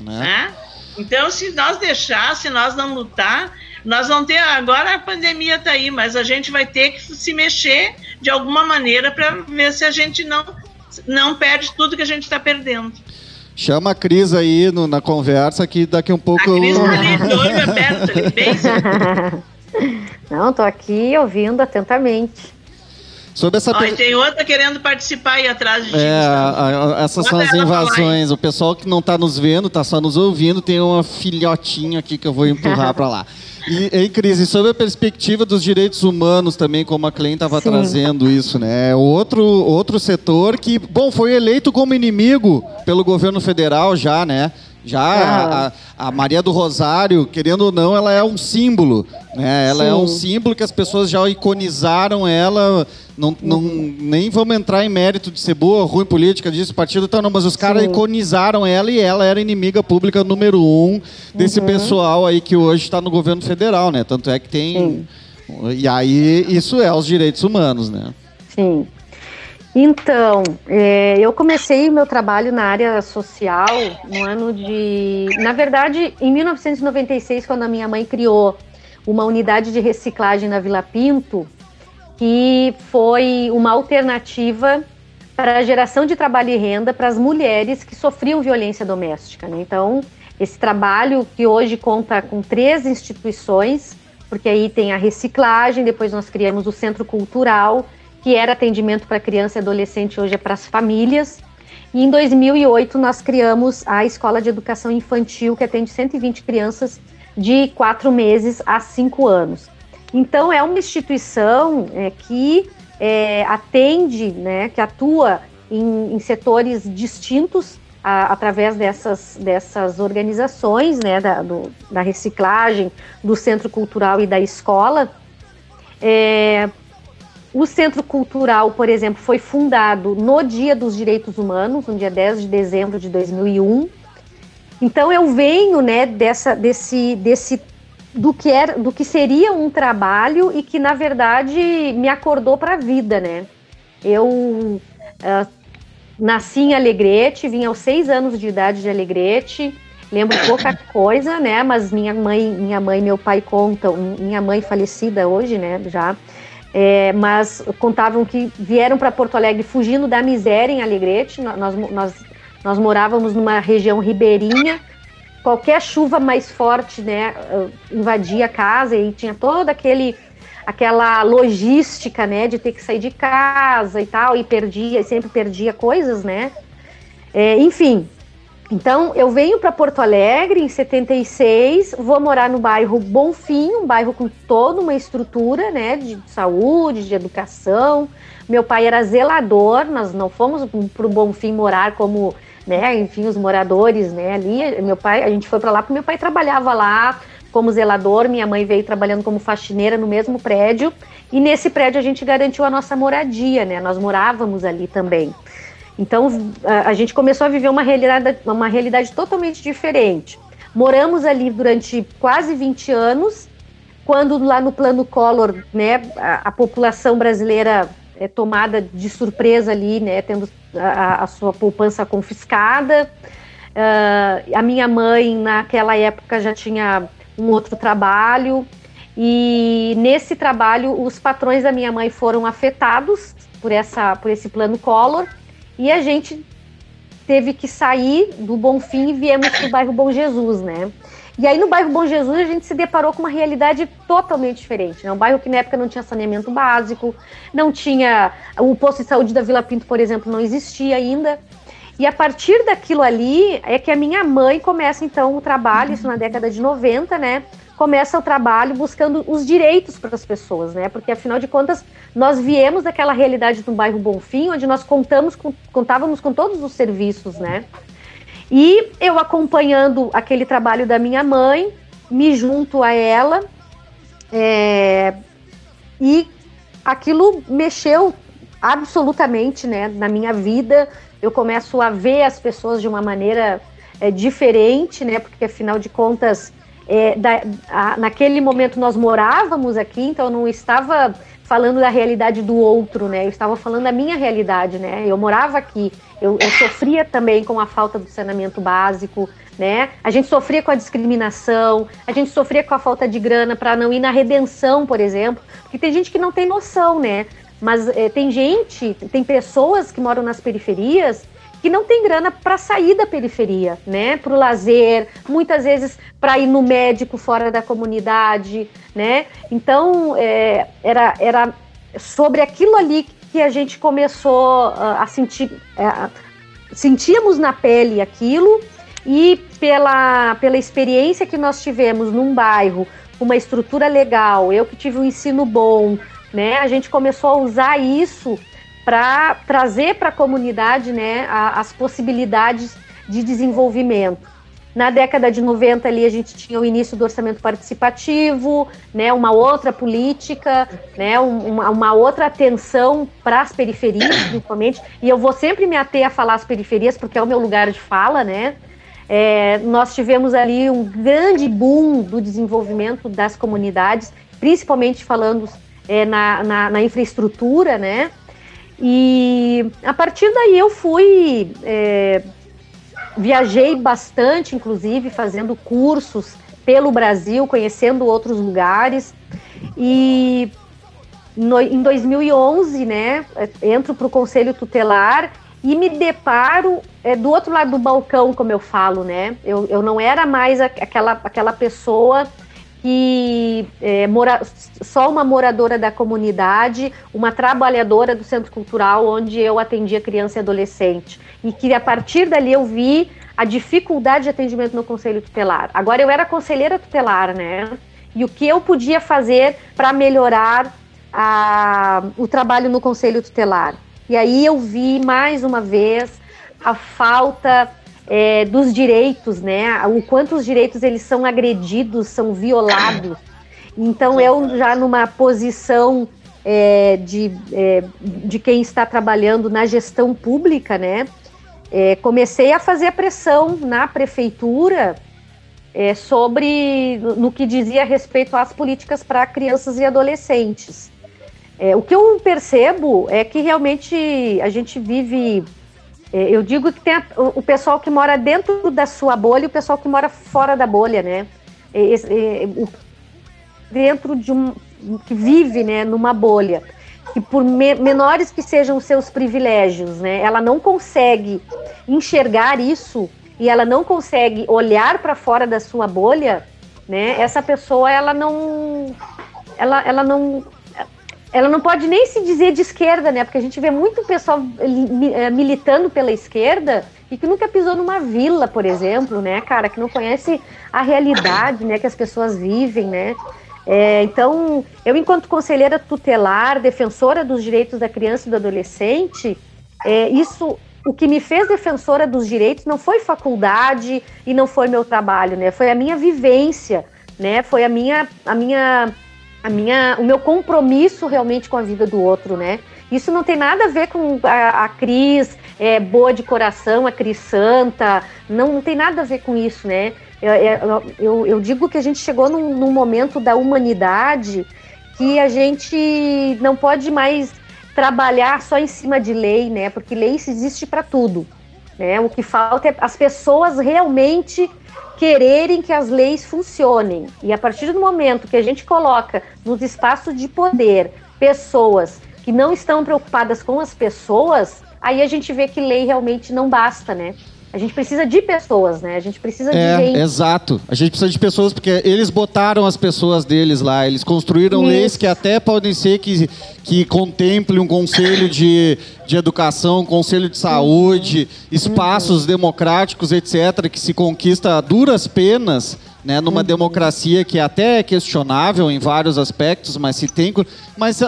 Né? né? Então, se nós deixar, se nós não lutar, nós vamos ter. Agora a pandemia está aí, mas a gente vai ter que se mexer de alguma maneira para ver se a gente não, não perde tudo que a gente está perdendo. Chama a Cris aí no- na conversa que daqui um A pouco. Cris eu- está ali de olho aberto, ali, bem Não, tô aqui ouvindo atentamente. Sobre essa. Ó, e pe- tem outra querendo participar aí atrás de ti. É, Gustavo. a- a- essas são as invasões. O pessoal que não tá nos vendo, tá só nos ouvindo, tem uma filhotinha aqui que eu vou empurrar para lá. E, em crise, sobre a perspectiva dos direitos humanos também, como a Clem estava trazendo isso, né? Outro, outro setor que, bom, foi eleito como inimigo pelo governo federal já, né? Já a, a- a Maria do Rosário, querendo ou não, ela é um símbolo, né? Ela é um Sim. símbolo que as pessoas já iconizaram ela. Não, não, nem vamos entrar em mérito de ser boa, ruim política, disso, partido tal, não, mas os caras Sim. iconizaram ela e ela era inimiga pública número um desse Uhum. pessoal aí que hoje está no governo federal, né? Tanto é que tem. E aí, isso é os direitos humanos, né? Sim. Então, é, eu comecei meu trabalho na área social no ano de. Na verdade, em 1996, quando a minha mãe criou uma unidade de reciclagem na Vila Pinto, que foi uma alternativa para a geração de trabalho e renda para as mulheres que sofriam violência doméstica. né? Então, esse trabalho que hoje conta com três instituições, porque aí tem a reciclagem, depois nós criamos o Centro Cultural, que era atendimento para criança e adolescente, hoje é para as famílias. E em 2008 nós criamos a Escola de Educação Infantil, que atende 120 crianças de quatro meses a cinco anos. Então é uma instituição é, que é, atende, né, que atua em, em setores distintos a- através dessas, dessas organizações, né, da, do- da reciclagem, do Centro Cultural e da escola. É, o Centro Cultural, por exemplo, foi fundado no Dia dos Direitos Humanos, no dia 10 de dezembro de 2001. Então eu venho, né, dessa, desse, desse do que era, do que seria um trabalho e que na verdade me acordou para a vida, né? Eu ah, nasci em Alegrete, vim aos seis anos de idade de Alegrete. Lembro pouca coisa, né? Mas minha mãe, minha mãe, e meu pai contam. Minha mãe falecida hoje, né? Já. É, mas contavam que vieram para Porto Alegre fugindo da miséria em Alegrete. Nós, nós, nós, morávamos numa região ribeirinha. Qualquer chuva mais forte, né, uh, invadia a casa e tinha todo aquele aquela logística, né, de ter que sair de casa e tal, e perdia, sempre perdia coisas, né? É, enfim, então eu venho para Porto Alegre em 76, vou morar no bairro Bonfim, um bairro com toda uma estrutura, né, de saúde, de educação. Meu pai era zelador, nós não fomos para o Bonfim morar como, né, enfim, os moradores, né, ali. Meu pai, a gente foi para lá porque meu pai trabalhava lá como zelador, minha mãe veio trabalhando como faxineira no mesmo prédio, e nesse prédio a gente garantiu a nossa moradia, né? Nós morávamos ali também. Então a, gente começou a viver uma realidade, uma realidade totalmente diferente. Moramos ali durante quase 20 anos, quando lá no plano Collor, né, a, a população brasileira é tomada de surpresa ali, né, tendo a, a sua poupança confiscada. Uh, a minha mãe, naquela época, já tinha um outro trabalho, e nesse trabalho os patrões da minha mãe foram afetados por, essa, por esse plano Collor, e a gente teve que sair do Bonfim e viemos para o bairro Bom Jesus, né? E aí no bairro Bom Jesus a gente se deparou com uma realidade totalmente diferente. Né? Um bairro que na época não tinha saneamento básico, não tinha. O posto de saúde da Vila Pinto, por exemplo, não existia ainda. E a partir daquilo ali é que a minha mãe começa então o trabalho, isso na década de 90, né? Começa o trabalho buscando os direitos para as pessoas, né? Porque afinal de contas, nós viemos daquela realidade do bairro Bonfim, onde nós contamos com, contávamos com todos os serviços, né? E eu acompanhando aquele trabalho da minha mãe, me junto a ela, é, e aquilo mexeu absolutamente né, na minha vida. Eu começo a ver as pessoas de uma maneira é, diferente, né? Porque afinal de contas, é, da, a, naquele momento nós morávamos aqui, então eu não estava falando da realidade do outro, né? Eu estava falando da minha realidade, né? Eu morava aqui, eu, eu sofria também com a falta do saneamento básico, né? A gente sofria com a discriminação, a gente sofria com a falta de grana para não ir na redenção, por exemplo, porque tem gente que não tem noção, né? Mas é, tem gente, tem pessoas que moram nas periferias que não tem grana para sair da periferia, né? Para o lazer, muitas vezes para ir no médico fora da comunidade, né? Então é, era, era sobre aquilo ali que a gente começou uh, a sentir, uh, sentíamos na pele aquilo e pela, pela experiência que nós tivemos num bairro uma estrutura legal, eu que tive um ensino bom, né? A gente começou a usar isso para trazer para a comunidade né, a, as possibilidades de desenvolvimento. Na década de 90 ali a gente tinha o início do orçamento participativo, né, uma outra política, né, uma, uma outra atenção para as periferias, principalmente. E eu vou sempre me ater a falar as periferias porque é o meu lugar de fala, né? É, nós tivemos ali um grande boom do desenvolvimento das comunidades, principalmente falando é, na, na, na infraestrutura, né? E a partir daí eu fui. É, viajei bastante, inclusive, fazendo cursos pelo Brasil, conhecendo outros lugares. E no, em 2011, né, entro para o Conselho Tutelar e me deparo é, do outro lado do balcão, como eu falo, né? Eu, eu não era mais aquela, aquela pessoa que é, mora, só uma moradora da comunidade, uma trabalhadora do centro cultural onde eu atendia criança e adolescente. E que a partir dali eu vi a dificuldade de atendimento no conselho tutelar. Agora eu era conselheira tutelar, né? E o que eu podia fazer para melhorar a, o trabalho no conselho tutelar. E aí eu vi mais uma vez a falta é, dos direitos, né? O quanto os direitos eles são agredidos, são violados. Então eu já numa posição é, de, é, de quem está trabalhando na gestão pública, né? É, comecei a fazer a pressão na prefeitura é, sobre no que dizia respeito às políticas para crianças e adolescentes. É, o que eu percebo é que realmente a gente vive eu digo que tem a, o, pessoal que mora dentro da sua bolha e o pessoal que mora fora da bolha, né? É, é, o, dentro de um. que vive né, numa bolha. Que por me, menores que sejam seus privilégios, né? Ela não consegue enxergar isso e ela não consegue olhar para fora da sua bolha, né? Essa pessoa, ela não. Ela, ela não ela não pode nem se dizer de esquerda, né? Porque a gente vê muito pessoal eh, militando pela esquerda e que nunca pisou numa vila, por exemplo, né, cara, que não conhece a realidade, né, que as pessoas vivem, né? É, então, eu, enquanto conselheira tutelar, defensora dos direitos da criança e do adolescente, é, isso, o que me fez defensora dos direitos não foi faculdade e não foi meu trabalho, né? Foi a minha vivência, né? Foi a minha, a minha a minha, o meu compromisso realmente com a vida do outro, né? Isso não tem nada a ver com a, a Cris é, boa de coração, a Cris santa, não, não tem nada a ver com isso, né? Eu, eu, eu digo que a gente chegou num, num momento da humanidade que a gente não pode mais trabalhar só em cima de lei, né? Porque lei existe para tudo. Né? O que falta é as pessoas realmente quererem que as leis funcionem. E a partir do momento que a gente coloca nos espaços de poder pessoas que não estão preocupadas com as pessoas, aí a gente vê que lei realmente não basta, né? A gente precisa de pessoas, né? A gente precisa é, de gente. Exato. A gente precisa de pessoas porque eles botaram as pessoas deles lá. Eles construíram Isso. leis que até podem ser que, que contemple um conselho de, de educação, um conselho de saúde, uhum. espaços uhum. democráticos, etc., que se conquista a duras penas né, numa uhum. democracia que até é questionável em vários aspectos, mas se tem. Mas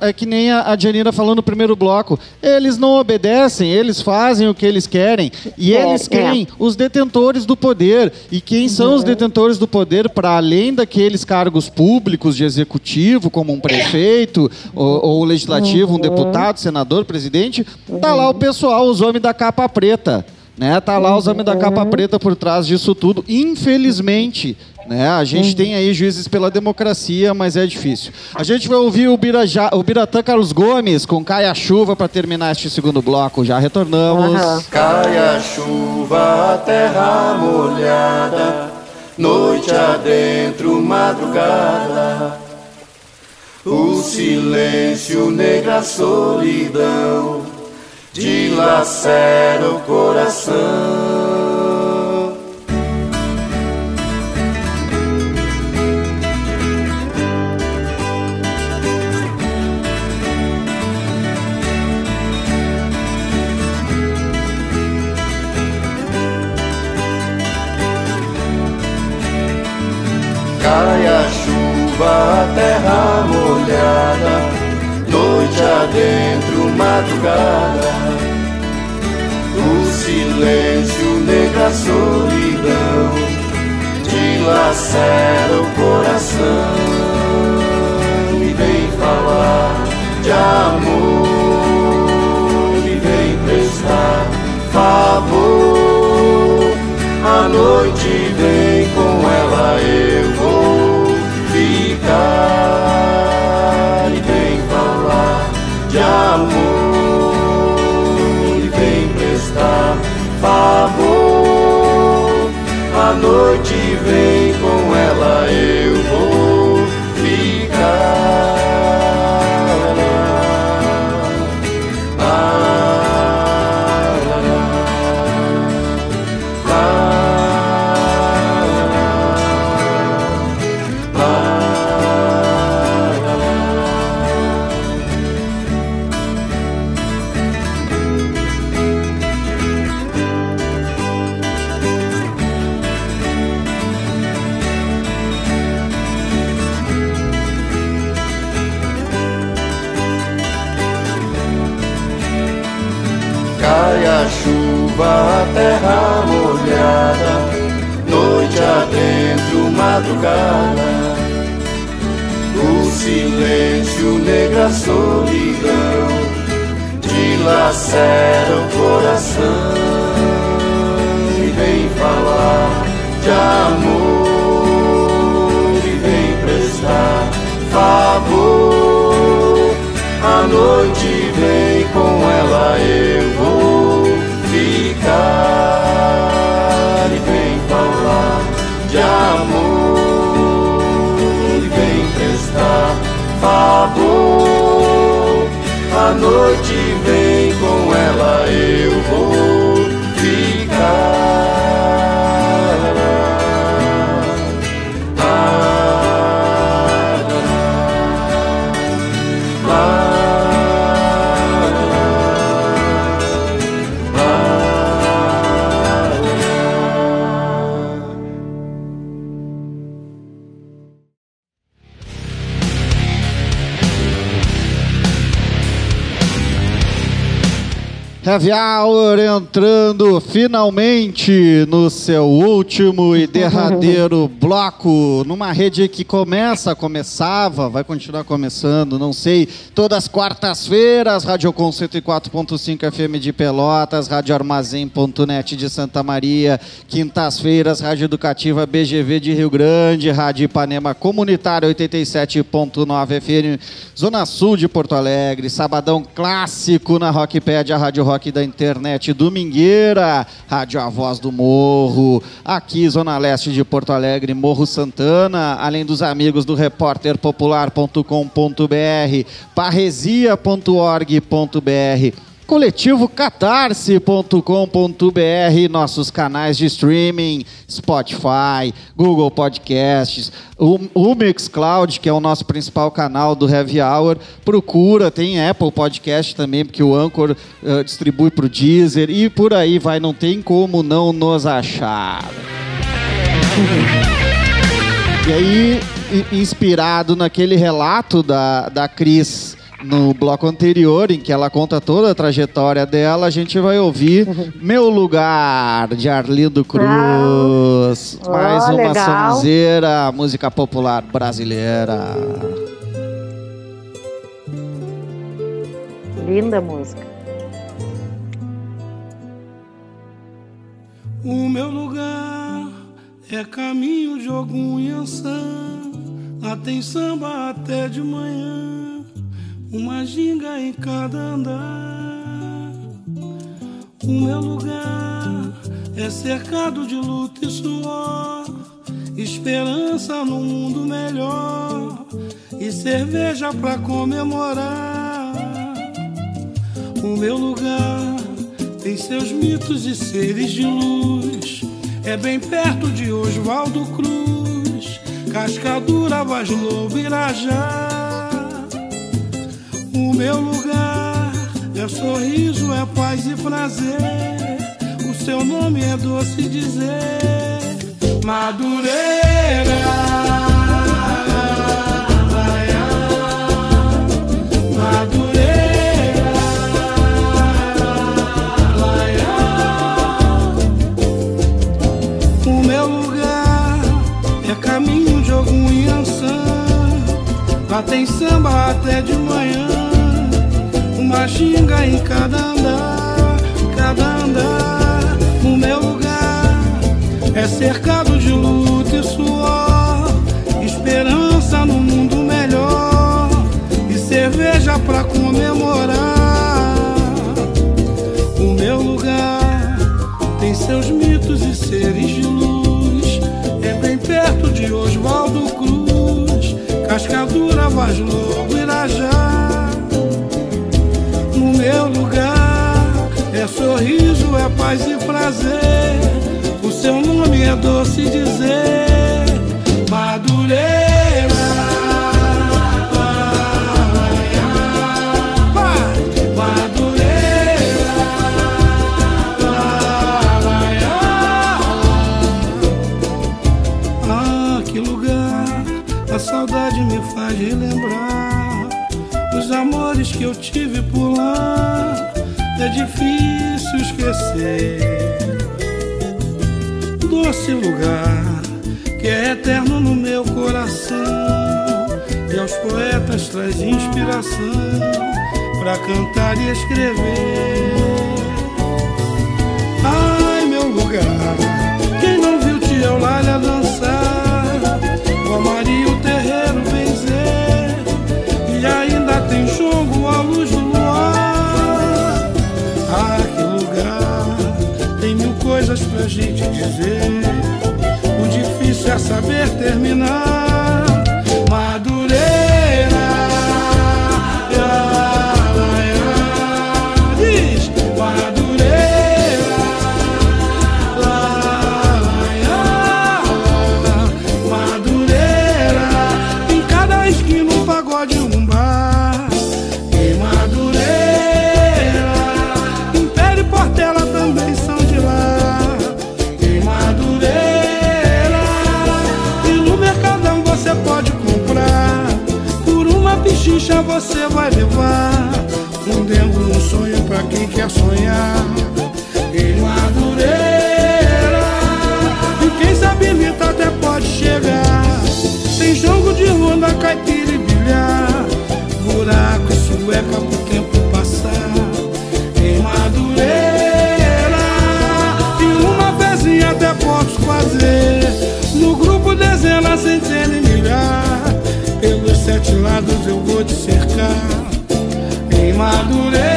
é que nem a, a Janira falou no primeiro bloco: eles não obedecem, eles fazem o que eles querem. E é, eles querem é. os detentores do poder. E quem são uhum. os detentores do poder, para além daqueles cargos públicos de executivo, como um prefeito, ou, ou legislativo, uhum. um deputado, senador, presidente, tá lá o pessoal, os homens da capa preta né? Tá lá os homens da capa preta por trás disso tudo. Infelizmente, né? A gente tem aí juízes pela democracia, mas é difícil. A gente vai ouvir o, Birajá, o Biratã Carlos Gomes com Caia Chuva para terminar este segundo bloco. Já retornamos. Aham. Cai a chuva, terra molhada, noite adentro, madrugada. O silêncio, negra solidão, dilacera o coração. Cai a chuva, a terra molhada, noite adentro, madrugada. O silêncio, negra solidão, dilacera o coração e vem falar de amor e vem prestar favor. A noite vem com ela, eu vou ficar e vem falar de amor noite madrugada. O silêncio, negra solidão, dilacera o coração e vem falar de amor e vem prestar favor. A noite vem com ela, eu vou ficar e vem falar de amor favor. A noite vem com ela, eu vou Heavy Hour entrando finalmente no seu último e derradeiro bloco, numa rede que começa, começava, vai continuar começando, não sei, todas as quartas-feiras, Radiocom 104.5 FM de Pelotas, Rádio Armazém.net de Santa Maria, quintas-feiras, Rádio Educativa BGV de Rio Grande, Rádio Ipanema Comunitária 87.9 FM, Zona Sul de Porto Alegre, Sabadão Clássico na Rockpad, a Rádio Rock da internet Domingueira, Rádio A Voz do Morro, aqui Zona Leste de Porto Alegre, Morro Santana, além dos amigos do repórterpopular.com.br, parresia.org.br, coletivo catarse.com.br, nossos canais de streaming, Spotify, Google Podcasts, o, o Mixcloud, que é o nosso principal canal do Heavy Hour, procura, tem Apple Podcast também, porque o Anchor eh, distribui para o Deezer e por aí vai, não tem como não nos achar. E aí, inspirado naquele relato da, da Cris no bloco anterior, em que ela conta toda a trajetória dela, a gente vai ouvir Meu Lugar, de Arlindo Cruz. Ah, Mais uma legal. sonzeira, música popular brasileira. Linda música. O meu lugar é caminho de algum Iansã. Lá tem samba até de manhã, uma ginga em cada andar. O meu lugar é cercado de luta e suor, esperança num mundo melhor e cerveja pra comemorar. O meu lugar tem seus mitos e seres de luz. É bem perto de Oswaldo Cruz, Cascadura, Vaz Lobo. O meu lugar é sorriso, é paz e prazer. O seu nome é doce dizer, Madureira. É. Lá tem samba até de manhã. Xinga em cada andar, cada andar. O meu lugar é cercado de luta e suor. Esperança no mundo melhor. E cerveja pra comemorar. O meu lugar tem seus mitos e seres de luz. É bem perto de Oswaldo Cruz, Cascadura, Vaz Lobo, Irajá. Lugar é sorriso, é paz e prazer. O seu nome é doce dizer, Madureira. Madureira. Ah, que lugar a saudade me faz relembrar os amores que eu tive por lá. Difícil esquecer. Doce lugar que é eterno no meu coração e aos poetas traz inspiração para cantar e escrever. Ai, meu lugar, quem não viu tia Eulália dançar, o Maria gente dizer, o difícil é saber terminar. Em Madureira.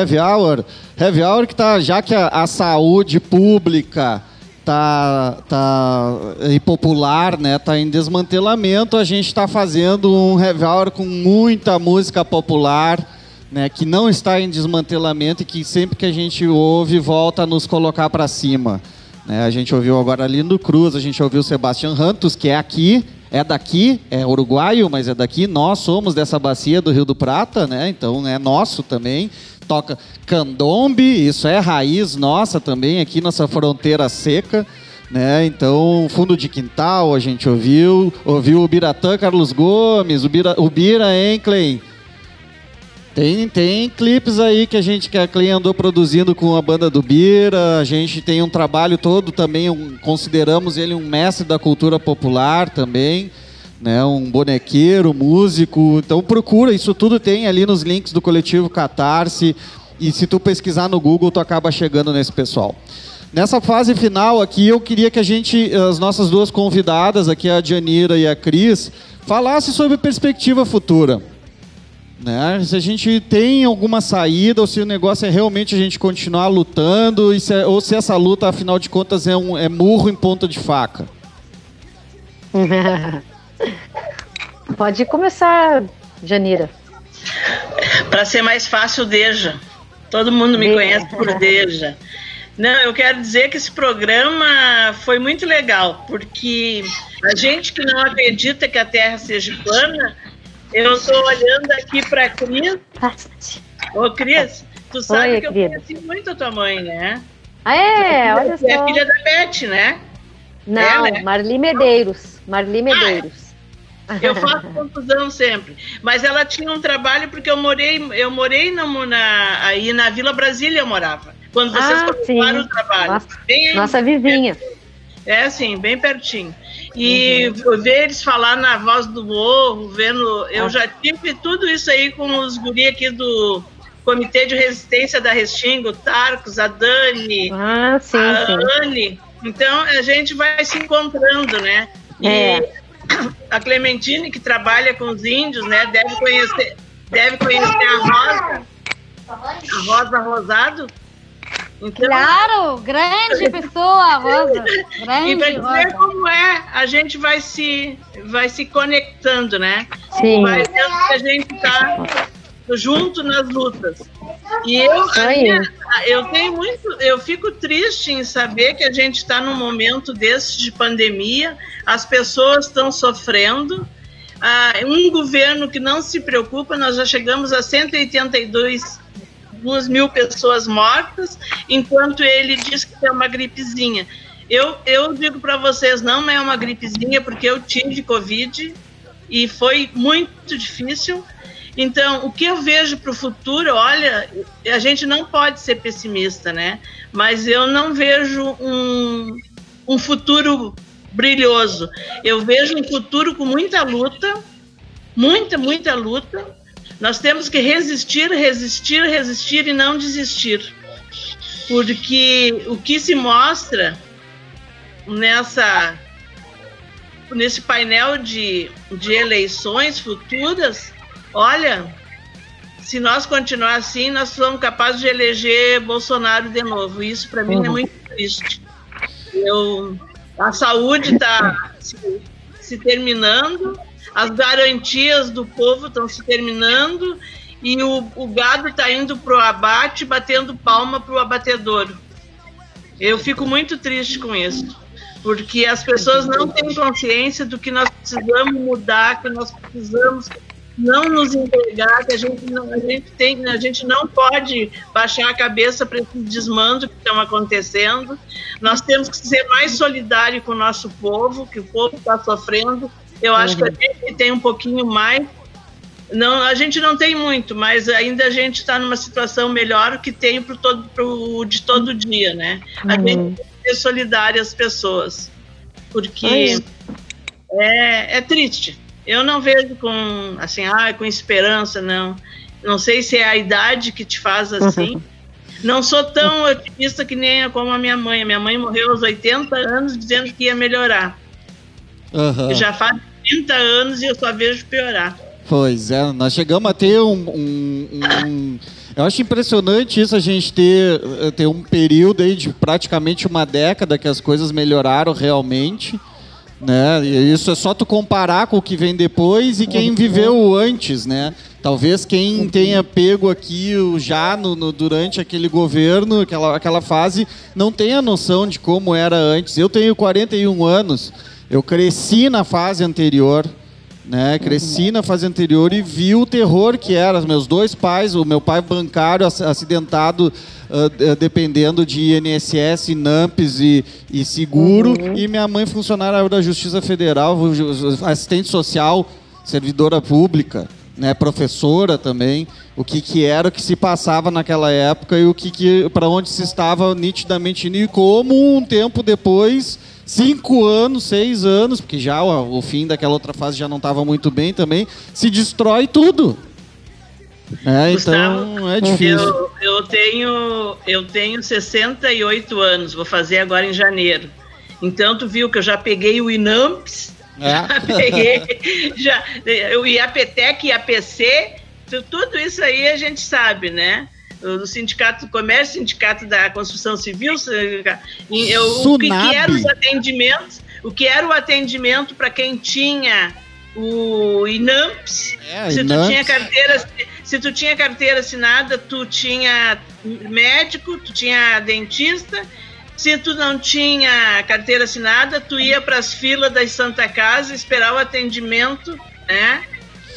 Heavy Hour. Heavy Hour que tá, já que a, a saúde pública tá, tá impopular, né, tá em desmantelamento, a gente está fazendo um Heavy Hour com muita música popular, né, que não está em desmantelamento e que sempre que a gente ouve volta a nos colocar para cima. Né, a gente ouviu agora Lindo Cruz, a gente ouviu Sebastian Rantos, que é aqui, é daqui, é uruguaio, mas é daqui. Nós somos dessa bacia do Rio do Prata, né? Então é nosso também. Toca candombe, isso é raiz nossa também, aqui nessa fronteira seca. Né? Então, fundo de quintal a gente ouviu, ouviu o Biratã Carlos Gomes, o Bira, o Bira hein, Clay? Tem, tem clipes aí que a gente que a Clay andou produzindo com a banda do Bira. A gente tem um trabalho todo também, um, consideramos ele um mestre da cultura popular também, né? Um bonequeiro, músico. Então procura, isso tudo tem ali nos links do coletivo Catarse. E se tu pesquisar no Google, tu acaba chegando nesse pessoal. Nessa fase final aqui, eu queria que a gente, as nossas duas convidadas aqui, a Janira e a Cris, falasse sobre perspectiva futura. Né? Se a gente tem alguma saída ou se o negócio é realmente a gente continuar lutando se, é, ou se essa luta, afinal de contas, é, um, é murro em ponta de faca. Pode começar, Janira. Para ser mais fácil, Deja. Todo mundo me Deja. conhece por Deja. Não, eu quero dizer que esse programa foi muito legal, porque a gente que não acredita que a Terra seja plana, eu estou olhando aqui para a Cris. Ô, Cris, tu sabe Oi, que eu querida. conheci muito a tua mãe, né? Ah, é, olha Você é só. filha da Beth, né? Não, É, né? Marli Medeiros. Marli Medeiros. Eu faço confusão sempre. Mas ela tinha um trabalho porque eu morei, eu morei na, na- aí na Vila Brasília eu morava. Quando vocês Ah, começaram sim. o trabalho. Nossa, Bem- Nossa vizinha. É assim, bem pertinho. E Uhum. ver eles falar na voz do morro, vendo. Eu Ah. já tive tudo isso aí com os guri aqui do Comitê de Resistência da Restinga, o Tarcos, a Dani, Ah, sim, a sim. Anne. Então a gente vai se encontrando, né? E É. a Clementine, que trabalha com os índios, né, deve conhecer, deve conhecer a Rosa, a Rosa Rosado. Então, Claro, grande pessoa, Rosa. e Grande vai dizer Rosa. como é, a gente vai se, vai se conectando, né? Sim. Vai vendo que a gente tá junto nas lutas. E eu, minha- eu tenho muito, eu fico triste em saber que a gente está num momento desse de pandemia, as pessoas estão sofrendo. Ah, um governo que não se preocupa, nós já chegamos a 182 duas mil pessoas mortas, enquanto ele diz que é uma gripezinha. Eu, eu digo para vocês, não é uma gripezinha, porque eu tive Covid e foi muito difícil. Então, o que eu vejo para o futuro, olha, a gente não pode ser pessimista, né? Mas eu não vejo um, um futuro brilhoso. Eu vejo um futuro com muita luta, muita, muita luta. Nós temos que resistir, resistir, resistir e não desistir. Porque o que se mostra nessa nesse painel de, de eleições futuras, olha, se nós continuar assim, nós somos capazes de eleger Bolsonaro de novo. Isso para mim é Uhum. muito triste. Eu, a saúde está se, se terminando, as garantias do povo estão se terminando e o, o gado está indo para o abate, batendo palma para o abatedouro. Eu fico muito triste com isso, porque as pessoas não têm consciência do que nós precisamos mudar, que nós precisamos não nos entregar, que a gente não, a gente tem, a gente não pode baixar a cabeça para esses desmandos que estão acontecendo. Nós temos que ser mais solidários com o nosso povo, que o povo está sofrendo. Eu acho que a gente tem um pouquinho mais. Não, a gente não tem muito, mas ainda a gente está numa situação melhor que tem pro todo, pro, de todo dia, né? A Uhum. gente tem que ser solidário às pessoas, porque Aí. é, é triste. Eu não vejo com assim, ah, com esperança, não. Não sei se é a idade que te faz assim. Não sou tão otimista que nem como a minha mãe. Minha mãe morreu aos 80 anos dizendo que ia melhorar. Aham. Já faz 30 anos e eu só vejo piorar. Pois é, nós chegamos a ter um, um- um- Eu acho impressionante isso, a gente ter, eh, ter um período aí de praticamente uma década que as coisas melhoraram realmente. Né? E isso é só tu comparar com o que vem depois e quem viveu antes, né? Talvez quem tenha pego aqui já no, no- durante aquele governo, aquela, aquela fase, não tenha noção de como era antes. Eu tenho 41 anos, eu cresci na fase anterior, né? Cresci na fase anterior e vi o terror que era. Meus dois pais, o meu pai bancário ac- acidentado, ah, de- dependendo de INSS, NAMPS e, e seguro, e minha mãe funcionária da Justiça Federal, assistente social, servidora pública, né, professora também, o que, que era o que se passava naquela época e o que, que para onde se estava nitidamente indo. E como um tempo depois, cinco anos, seis anos, porque já o, o fim daquela outra fase já não estava muito bem também, se destrói tudo. É, então Gustavo, é difícil. Eu, eu tenho eu tenho 68 anos, vou fazer agora em janeiro. Então tu viu que eu já peguei o INAMPS, É. já peguei, já, o IAPTEC, IAPC, tu- tudo isso aí a gente sabe, né? O Sindicato do Comércio, Sindicato da Construção Civil, eu, o que, que eram os atendimentos, o que era o atendimento para quem tinha o INAMPS, É, se tu INAMPS. tinha carteira, se tu tinha carteira assinada, tu tinha médico, tu tinha dentista. Se tu não tinha carteira assinada, tu ia para as filas das Santa Casa esperar o atendimento, né?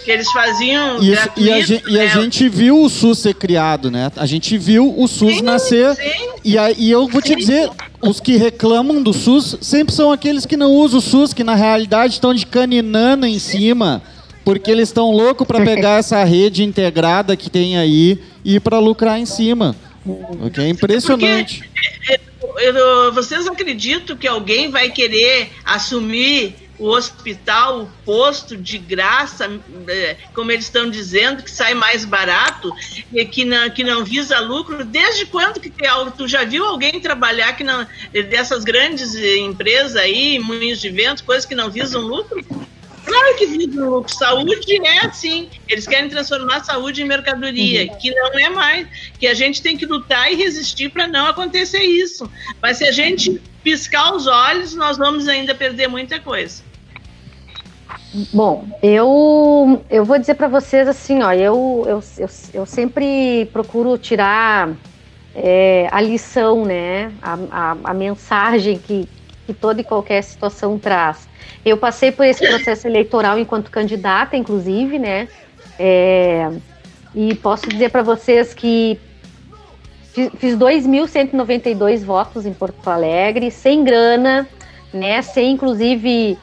Que eles faziam Isso, gratuito, e, a gente, e a né? gente viu o SUS ser criado, né? A gente viu o SUS Sim, nascer. sim. E, e eu vou te Sim. dizer, os que reclamam do SUS sempre são aqueles que não usam o SUS, que na realidade estão de caninana em cima, porque eles estão loucos para pegar essa rede integrada que tem aí e para lucrar em cima. O que é impressionante. Eu- vocês acreditam que alguém vai querer assumir o hospital, o posto de graça, eh, como eles estão dizendo, que sai mais barato, e que não, que não visa lucro? Desde quando que? Tu já viu alguém trabalhar que não, dessas grandes empresas aí, moinhos de vento, coisas que não visam lucro? Claro que visam lucro. Saúde é assim. Eles querem transformar a saúde em mercadoria, que não é mais. Que a gente tem que lutar e resistir para não acontecer isso. Mas se a gente piscar os olhos, nós vamos ainda perder muita coisa. Bom, eu, eu vou dizer para vocês assim, ó, eu, eu, eu, eu sempre procuro tirar é, a lição, né, a, a, a mensagem que, que toda e qualquer situação traz. Eu passei por esse processo eleitoral enquanto candidata, inclusive, né, é, e posso dizer para vocês que fi- fiz 2.192 votos em Porto Alegre, sem grana, né, sem inclusive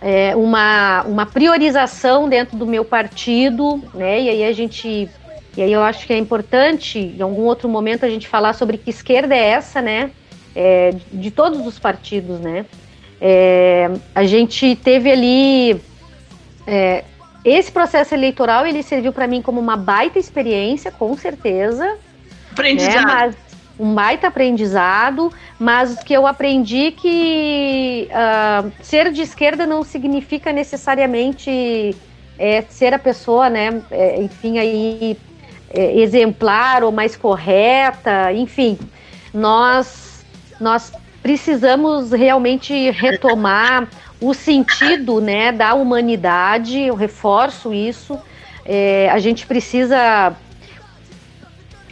é, uma, uma priorização dentro do meu partido, né? E aí a gente. E aí eu acho que é importante, em algum outro momento, a gente falar sobre que esquerda é essa, né? É, de todos os partidos, né? É, a gente teve ali. é, esse processo eleitoral ele serviu para mim como uma baita experiência, com certeza, Aprendizado. né, mas um baita aprendizado, mas que eu aprendi que ah, ser de esquerda não significa necessariamente é, ser a pessoa, né, é, enfim, aí é, exemplar ou mais correta, enfim, nós nós precisamos realmente retomar o sentido, né, da humanidade. Eu reforço isso. É, a gente precisa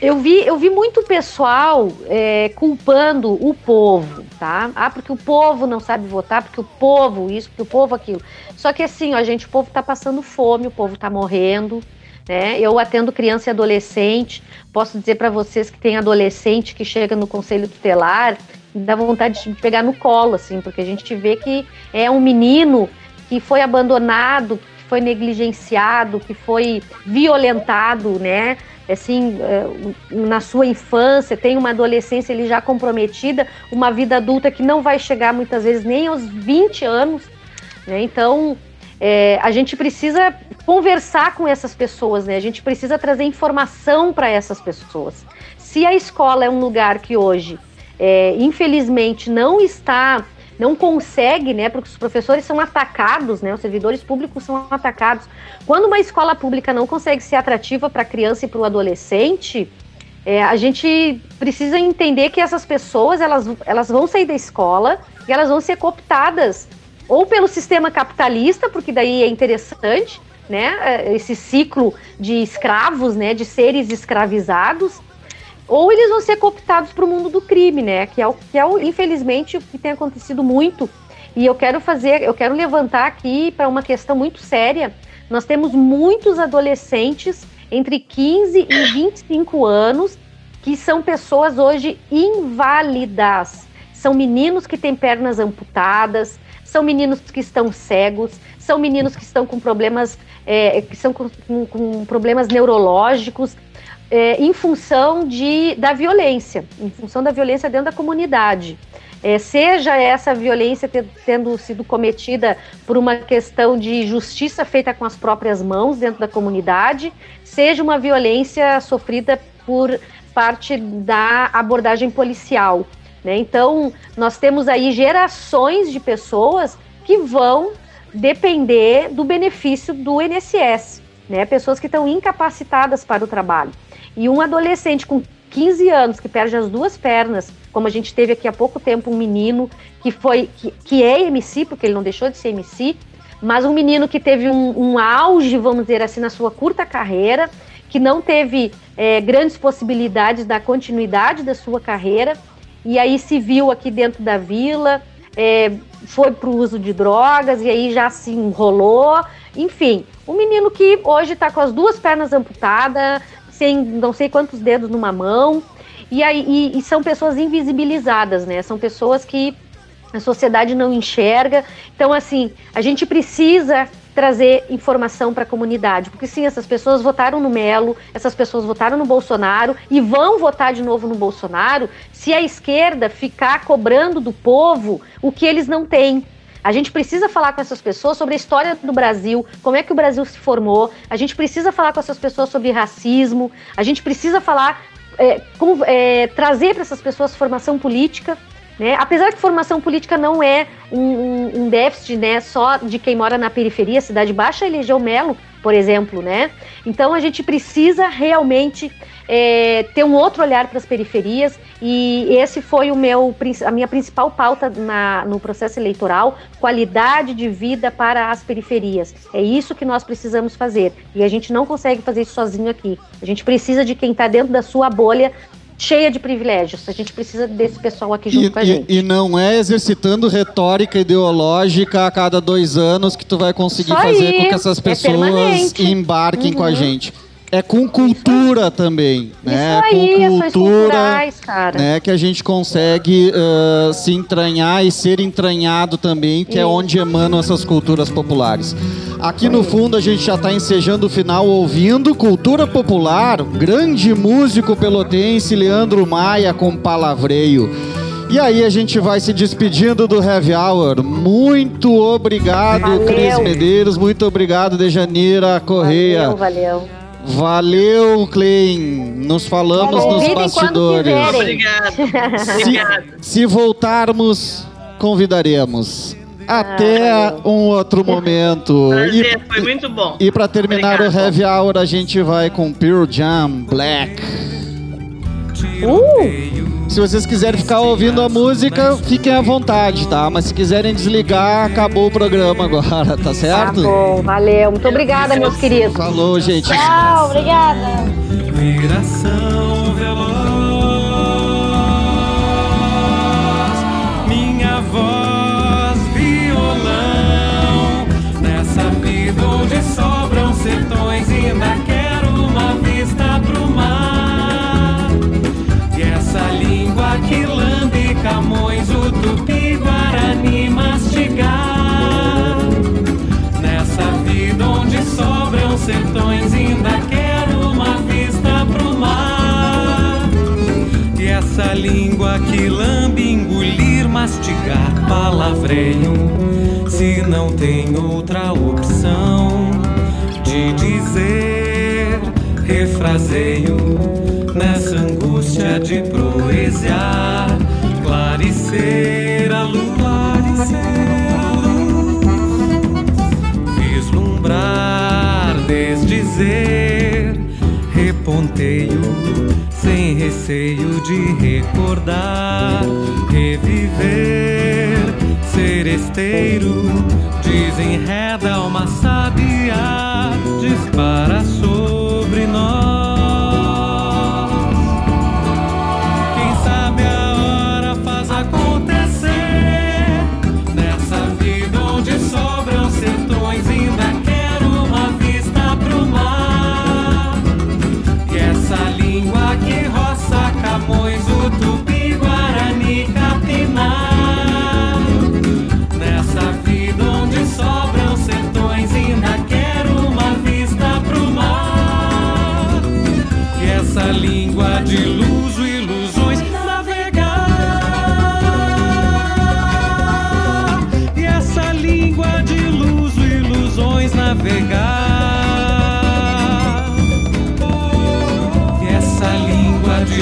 eu vi, eu vi muito pessoal é, culpando o povo, tá? Ah, porque o povo não sabe votar, porque o povo isso, porque o povo aquilo. Só que assim, ó, gente, o povo tá passando fome, o povo tá morrendo, né? Eu atendo criança e adolescente, posso dizer para vocês que tem adolescente que chega no conselho tutelar, dá vontade de pegar no colo, assim, porque a gente vê que é um menino que foi abandonado, que foi negligenciado, que foi violentado, né? Assim, eh, na sua infância, tem uma adolescência ele já comprometida, uma vida adulta que não vai chegar muitas vezes nem aos 20 anos, né? Então, eh, a gente precisa conversar com essas pessoas, né? A gente precisa trazer informação para essas pessoas. Se a escola é um lugar que hoje, eh, infelizmente, não está não consegue, né? Porque os professores são atacados, né? Os servidores públicos são atacados. Quando uma escola pública não consegue ser atrativa para a criança e para o adolescente, é, a gente precisa entender que essas pessoas elas, elas vão sair da escola e elas vão ser cooptadas ou pelo sistema capitalista, porque daí é interessante, né, eh, esse ciclo de escravos, né, de seres escravizados, ou eles vão ser cooptados para o mundo do crime, né, que é o que é o, infelizmente o que tem acontecido muito. E eu quero fazer, eu quero levantar aqui para uma questão muito séria. Nós temos muitos adolescentes entre 15 e 25 anos que são pessoas hoje inválidas. São meninos que têm pernas amputadas, são meninos que estão cegos, são meninos que estão com problemas, é, que são com, com, com problemas neurológicos, é, em função de, da violência, em função da violência dentro da comunidade. É, seja essa violência tendo sido cometida por uma questão de justiça feita com as próprias mãos dentro da comunidade, seja uma violência sofrida por parte da abordagem policial. Né? Então, nós temos aí gerações de pessoas que vão depender do benefício do INSS, né? pessoas que estão incapacitadas para o trabalho. E um adolescente com 15 anos que perde as duas pernas, como a gente teve aqui há pouco tempo um menino que foi que, que é MC, porque ele não deixou de ser MC, mas um menino que teve um, um auge, vamos dizer assim, na sua curta carreira, que não teve é, grandes possibilidades da continuidade da sua carreira, e aí se viu aqui dentro da vila, é, foi para o uso de drogas, e aí já se enrolou. Enfim, um menino que hoje está com as duas pernas amputadas, sem não sei quantos dedos numa mão, e, aí, e, e são pessoas invisibilizadas, né? São pessoas que a sociedade não enxerga. Então, assim, a gente precisa trazer informação para a comunidade, porque sim, essas pessoas votaram no Melo, essas pessoas votaram no Bolsonaro e vão votar de novo no Bolsonaro se a esquerda ficar cobrando do povo o que eles não têm. A gente precisa falar com essas pessoas sobre a história do Brasil, como é que o Brasil se formou. A gente precisa falar com essas pessoas sobre racismo. A gente precisa falar, é, com, é, trazer para essas pessoas formação política. Né? Apesar que formação política não é um, um, um, déficit né, só de quem mora na periferia, Cidade Baixa elegeu Melo, por exemplo. Né? Então a gente precisa realmente é, ter um outro olhar para as periferias e esse foi o meu, a minha principal pauta na, no processo eleitoral, qualidade de vida para as periferias. É isso que nós precisamos fazer e a gente não consegue fazer isso sozinho aqui. A gente precisa de quem está dentro da sua bolha cheia de privilégios. A gente precisa desse pessoal aqui junto e, com a gente. E, não é exercitando retórica ideológica a cada dois anos que tu vai conseguir Isso fazer com que essas é pessoas permanente. embarquem com a Uhum. gente. É com cultura também, né? Isso aí, com cultura, cara. né? Que a gente consegue ah, se entranhar e ser entranhado também, que é Isso. onde emanam essas culturas populares. Aqui no fundo a gente já está ensejando o final ouvindo Cultura Popular, grande músico pelotense Leandro Maia com palavreio. E aí a gente vai se despedindo do Heavy Hour. Muito obrigado, Valeu. Cris Medeiros. Muito obrigado, Dejanira Correia. Valeu, valeu. Valeu, Klein. Nos falamos nos Convidem quando bastidores. Obrigado. Se, se voltarmos, convidaremos. Até um outro momento. E, Prazer, foi muito bom. e para terminar Obrigado. o Heavy Hour, a gente vai com Pearl Jam Black. Uh! Se vocês quiserem ficar ouvindo a música, fiquem à vontade, tá? Mas se quiserem desligar, acabou o programa agora, tá Tá certo? bom, valeu. Muito obrigada, meus queridos. Falou, gente. Tchau, obrigada. Viração veloz, minha voz, violão. Nessa vida onde sobram sertões, quero sertões, ainda quero uma vista pro mar. E essa língua que lambe, engolir, mastigar, palavreio. Se não tem outra opção de dizer, refraseio. Nessa angústia de proesia, clarecer sem receio de recordar, reviver, ser esteiro, desenreda uma sabiá, dispara sobre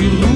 língua